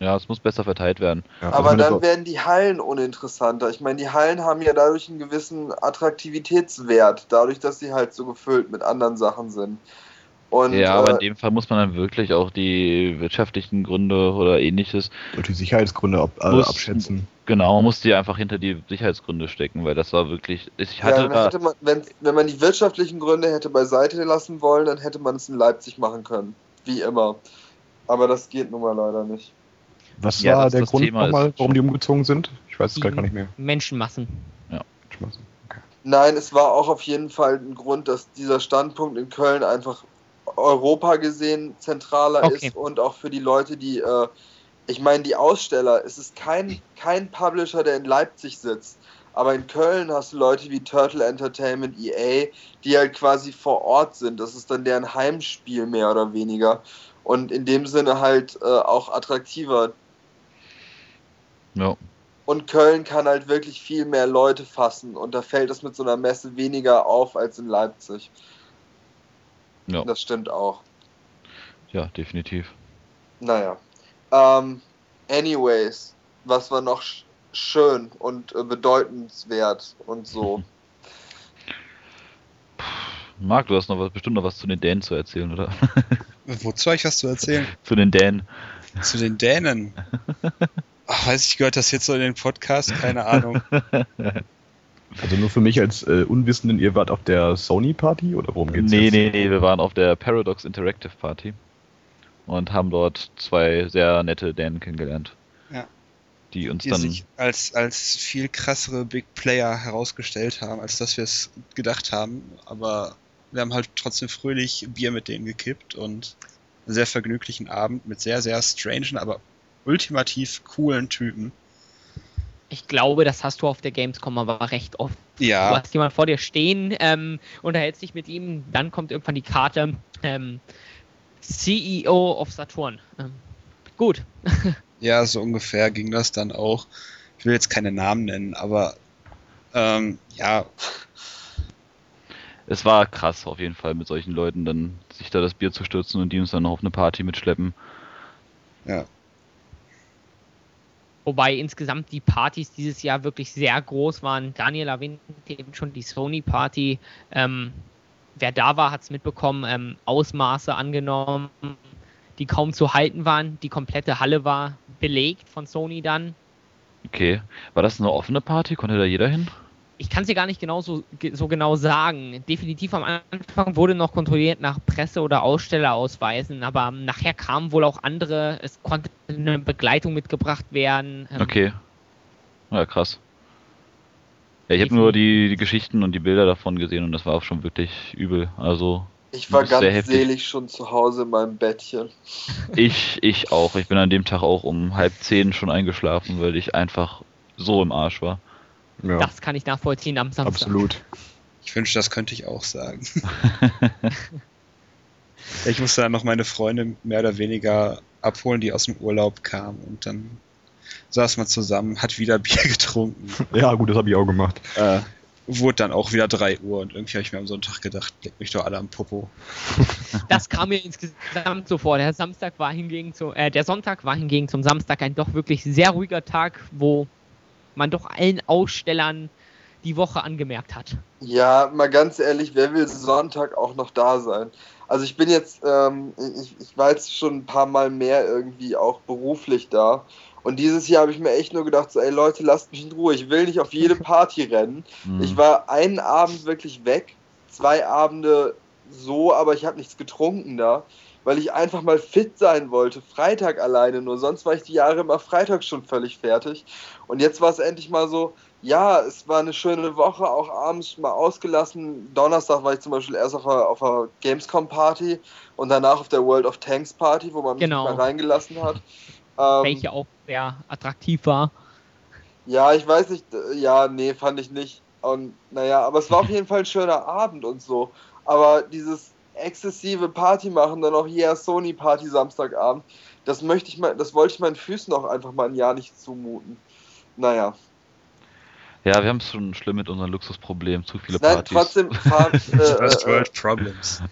ja, es muss besser verteilt werden. Ja, also Aber dann werden die Hallen uninteressanter. Ich meine, die Hallen haben ja dadurch einen gewissen Attraktivitätswert, dadurch, dass sie halt so gefüllt mit anderen Sachen sind. Und ja, aber in äh, dem Fall muss man dann wirklich auch die wirtschaftlichen Gründe oder ähnliches, durch die Sicherheitsgründe ab, äh, Muss- abschätzen. genau, man muss die einfach hinter die Sicherheitsgründe stecken, weil das war wirklich, ich ja, hatte da, hätte man, wenn, wenn man die wirtschaftlichen Gründe hätte beiseite lassen wollen, dann hätte man es in Leipzig machen können. Wie immer. Aber das geht nun mal leider nicht. Was Ja, war das- der Grund Thema nochmal, warum die umgezogen sind? Ich weiß es gerade gar nicht mehr. Menschenmassen. Schmeißen. Nein, es war auch auf jeden Fall ein Grund, dass dieser Standpunkt in Köln einfach Europa gesehen zentraler Okay. ist und auch für die Leute, die, äh, ich meine, die Aussteller, es ist kein, kein Publisher, der in Leipzig sitzt. Aber in Köln hast du Leute wie Turtle Entertainment, EA, die halt quasi vor Ort sind. Das ist dann deren Heimspiel mehr oder weniger. Und in dem Sinne halt äh, auch attraktiver. ja, Und Köln kann halt wirklich viel mehr Leute fassen. Und da fällt es mit so einer Messe weniger auf als in Leipzig. Ja, Das stimmt auch. ja, definitiv. Naja. Ähm, anyways, was war noch sch schön und äh, bedeutenswert und so? Marc, du hast noch was, bestimmt noch was zu den Dänen zu erzählen, oder? Wozu habe ich was zu erzählen? zu den Dänen. Zu den Dänen. Ach, weiß ich, gehört das jetzt so in den Podcast? Keine Ahnung. Also nur für mich als äh, Unwissenden, ihr wart auf der Sony-Party oder worum geht's Nee, jetzt? nee, nee, wir waren auf der Paradox Interactive Party. und haben dort zwei sehr nette Dänen kennengelernt. Ja. Die uns Die dann. sich als, als viel krassere Big Player herausgestellt haben, als dass wir es gedacht haben. Aber wir haben halt trotzdem fröhlich Bier mit denen gekippt und einen sehr vergnüglichen Abend mit sehr, sehr strangen, aber ultimativ coolen Typen. Ich glaube, das hast du auf der Gamescom aber recht oft. Du Ja, hast jemand vor dir stehen, ähm, unterhältst dich mit ihm, dann kommt irgendwann die Karte ähm, CEO of Saturn. Ähm, gut. ja, so ungefähr ging das dann auch. Ich will jetzt keine Namen nennen, aber ähm, ja, Es war krass auf jeden Fall mit solchen Leuten dann sich da das Bier zu stürzen und die uns dann noch auf eine Party mitschleppen. ja. Wobei insgesamt die Partys dieses Jahr wirklich sehr groß waren. Daniel erwähnte eben schon die Sony-Party. Ähm, wer da war, hat es mitbekommen. Ähm, Ausmaße angenommen, die kaum zu halten waren. Die komplette Halle war belegt von Sony dann. Okay. War das eine offene Party? Konnte da jeder hin? Ich kann es dir gar nicht genau so, so genau sagen. Definitiv am Anfang wurde noch kontrolliert nach Presse- oder Ausstellerausweisen, aber nachher kamen wohl auch andere. Es konnte eine Begleitung mitgebracht werden. Ähm, Okay. Ja, krass. Ja, ich habe nur die, die Geschichten und die Bilder davon gesehen und das war auch schon wirklich übel. Also Ich war ganz heftig. selig schon zu Hause in meinem Bettchen. ich, ich auch. Ich bin an dem Tag auch um halb zehn schon eingeschlafen, weil ich einfach so im Arsch war. Ja, Das kann ich nachvollziehen am Samstag. absolut. Ich wünschte, das könnte ich auch sagen. ich musste dann noch meine Freundin mehr oder weniger abholen, die aus dem Urlaub kam. Und dann saß man zusammen, hat wieder Bier getrunken. Ja, gut, das habe ich auch gemacht. Äh, wurde dann auch wieder 3 Uhr und irgendwie habe ich mir am Sonntag gedacht, leck mich doch alle am Popo. Das kam mir insgesamt so vor. Der Samstag war hingegen zu, äh, der Sonntag war hingegen zum Samstag ein doch wirklich sehr ruhiger Tag, wo man doch allen Ausstellern die Woche angemerkt hat. Ja, mal ganz ehrlich, wer will Sonntag auch noch da sein? Also ich bin jetzt, ähm, ich, ich war jetzt schon ein paar Mal mehr irgendwie auch beruflich da. Und dieses Jahr habe ich mir echt nur gedacht, so, ey Leute, lasst mich in Ruhe. Ich will nicht auf jede Party rennen. Hm. Ich war einen Abend wirklich weg, zwei Abende so, aber ich habe nichts getrunken da, weil ich einfach mal fit sein wollte. Freitag alleine nur, sonst war ich die Jahre immer Freitag schon völlig fertig. Und jetzt war es endlich mal so, ja, es war eine schöne Woche, auch abends mal ausgelassen. Donnerstag war ich zum Beispiel erst auf einer, auf einer Gamescom-Party und danach auf der World of Tanks Party, wo man mich Genau. mal reingelassen hat. Ähm, welche auch sehr attraktiv war. ja, ich weiß nicht, ja, nee, fand ich nicht. Und naja, aber es war auf jeden Fall ein schöner Abend und so. Aber dieses exzessive Party machen, dann auch hier Sony Party Samstagabend, das möchte ich mal, das wollte ich meinen Füßen auch einfach mal ein Jahr nicht zumuten. Naja. Ja, wir haben es schon schlimm mit unseren Luxusproblemen. Zu viele Nein, Partys. trotzdem, fahr, First äh, äh, World Problems.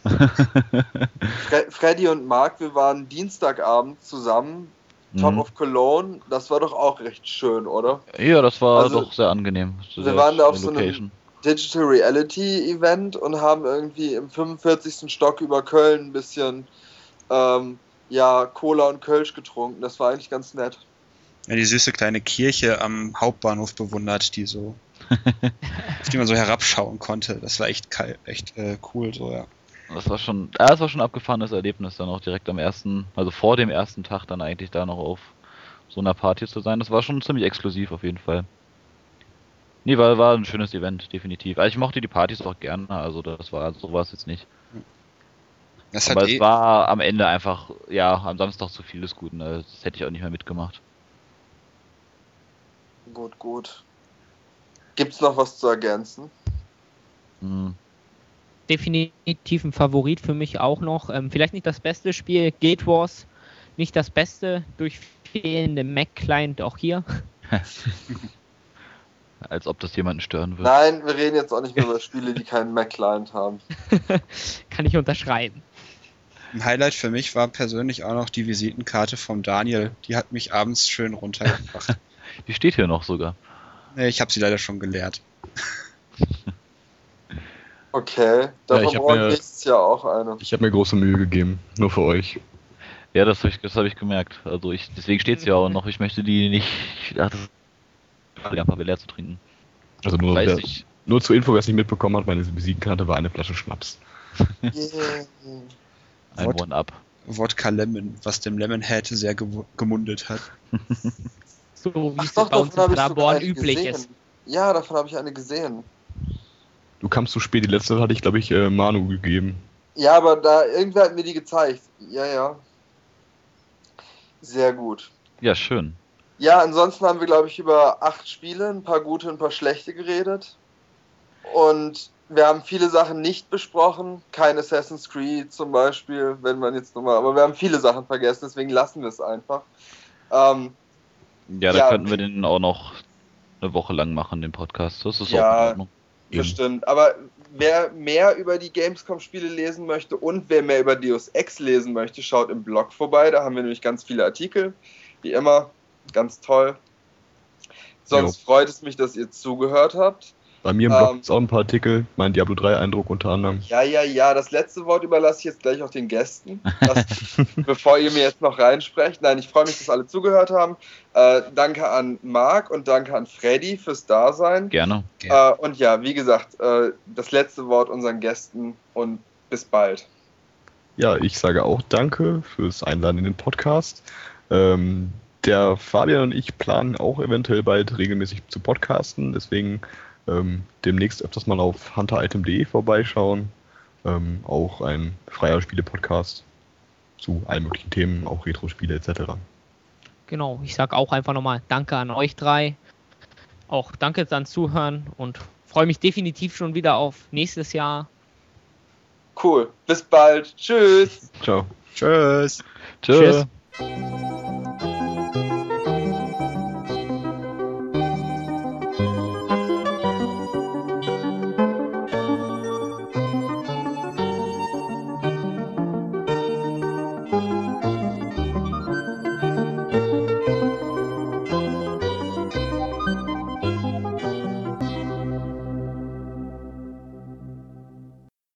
Fre Freddy und Marc, wir waren Dienstagabend zusammen, Top Mhm. of Cologne, das war doch auch recht schön, oder? Ja, das war Also, doch sehr angenehm. So wir sehr waren da auf so Location. Digital Reality Event und haben irgendwie im 45. Stock über Köln ein bisschen ähm, ja, Cola und Kölsch getrunken. Das war eigentlich ganz nett. Ja, die süße kleine Kirche am Hauptbahnhof bewundert, die so, auf die man so herabschauen konnte. Das war echt, echt äh, cool, so, ja. Das war schon, ja, das war schon ein abgefahrenes Erlebnis, dann auch direkt am ersten, also vor dem ersten Tag dann eigentlich da noch auf so einer Party zu sein. Das war schon ziemlich exklusiv auf jeden Fall. Nee, war, war ein schönes Event, definitiv. Also ich mochte die Partys auch gerne, also das war sowas jetzt nicht. Das Aber hat es eh, war am Ende einfach, ja, am Samstag zu viel des Guten. Also das hätte ich auch nicht mehr mitgemacht. Gut, gut. Gibt's noch was zu ergänzen? Hm. Definitiv ein Favorit für mich auch noch. Ähm, vielleicht nicht das beste Spiel, Guild Wars. Nicht das beste durch fehlende Mac-Client auch hier. Als ob das jemanden stören würde. Nein, wir reden jetzt auch nicht mehr über Spiele, die keinen Mac-Client haben. Kann ich unterschreiben. ein Highlight für mich war persönlich auch noch die Visitenkarte vom Daniel. Die hat mich abends schön runtergebracht. Die steht hier noch sogar. nee, ich habe sie leider schon geleert. Okay, davon ich hab brauchen wir nächstes Jahr auch eine. Ich habe mir große Mühe gegeben, nur für euch. Ja, das habe ich, das hab ich gemerkt. Also ich, deswegen steht sie ja auch noch. Ich möchte die nicht. Ich dachte, einfach leer zu trinken. Also nur, Weiß wer, ich. nur zur Info, wer es nicht mitbekommen hat, meine Visitenkarte war eine Flasche Schnaps. Yeah. Ein? One-Up. Wodka Lemon, was dem Lemonhead sehr gemundet hat. so wie es bei uns in Paderborn üblich gesehen. ist. Ja, davon habe ich eine gesehen. Du kamst zu spät, die letzte hatte ich, glaube ich, äh, Manu gegeben. Ja, aber da irgendwer hat mir die gezeigt. Ja, ja. Sehr gut. Ja, schön. Ja, ansonsten haben wir, glaube ich, über acht Spiele, ein paar gute und ein paar schlechte geredet. Und wir haben viele Sachen nicht besprochen. Kein Assassin's Creed zum Beispiel, wenn man jetzt nochmal. Aber wir haben viele Sachen vergessen, deswegen lassen wir es einfach. Ähm, ja, da ja, könnten wir den auch noch eine Woche lang machen, den Podcast. Das ist ja, auch in Ordnung. Bestimmt. Aber wer mehr über die Gamescom-Spiele lesen möchte und wer mehr über Deus Ex lesen möchte, schaut im Blog vorbei. Da haben wir nämlich ganz viele Artikel. Wie immer, ganz toll. Sonst jo. freut es mich, dass ihr zugehört habt. Bei mir im Blog ähm, ist auch ein paar Artikel, mein Diablo 3 Eindruck unter anderem. Ja, ja, ja, das letzte Wort überlasse ich jetzt gleich auch den Gästen, das, bevor ihr mir jetzt noch reinsprecht. Nein, ich freue mich, dass alle zugehört haben. Äh, danke an Marc und danke an Freddy fürs Dasein. Gerne. Äh, und ja, wie gesagt, äh, das letzte Wort unseren Gästen und bis bald. Ja, ich sage auch danke fürs Einladen in den Podcast. Ähm, der Fabian und ich planen auch eventuell bald regelmäßig zu podcasten, deswegen ähm, demnächst öfters mal auf hunteritem.de vorbeischauen. Ähm, auch ein freier Spiele-Podcast zu allen möglichen Themen, auch Retro-Spiele etc. Genau, ich sage auch einfach nochmal Danke an euch drei. Auch danke ans Zuhören und freue mich definitiv schon wieder auf nächstes Jahr. Cool. Bis bald. Tschüss. Ciao. Tschüss. Tschüss. Tschüss.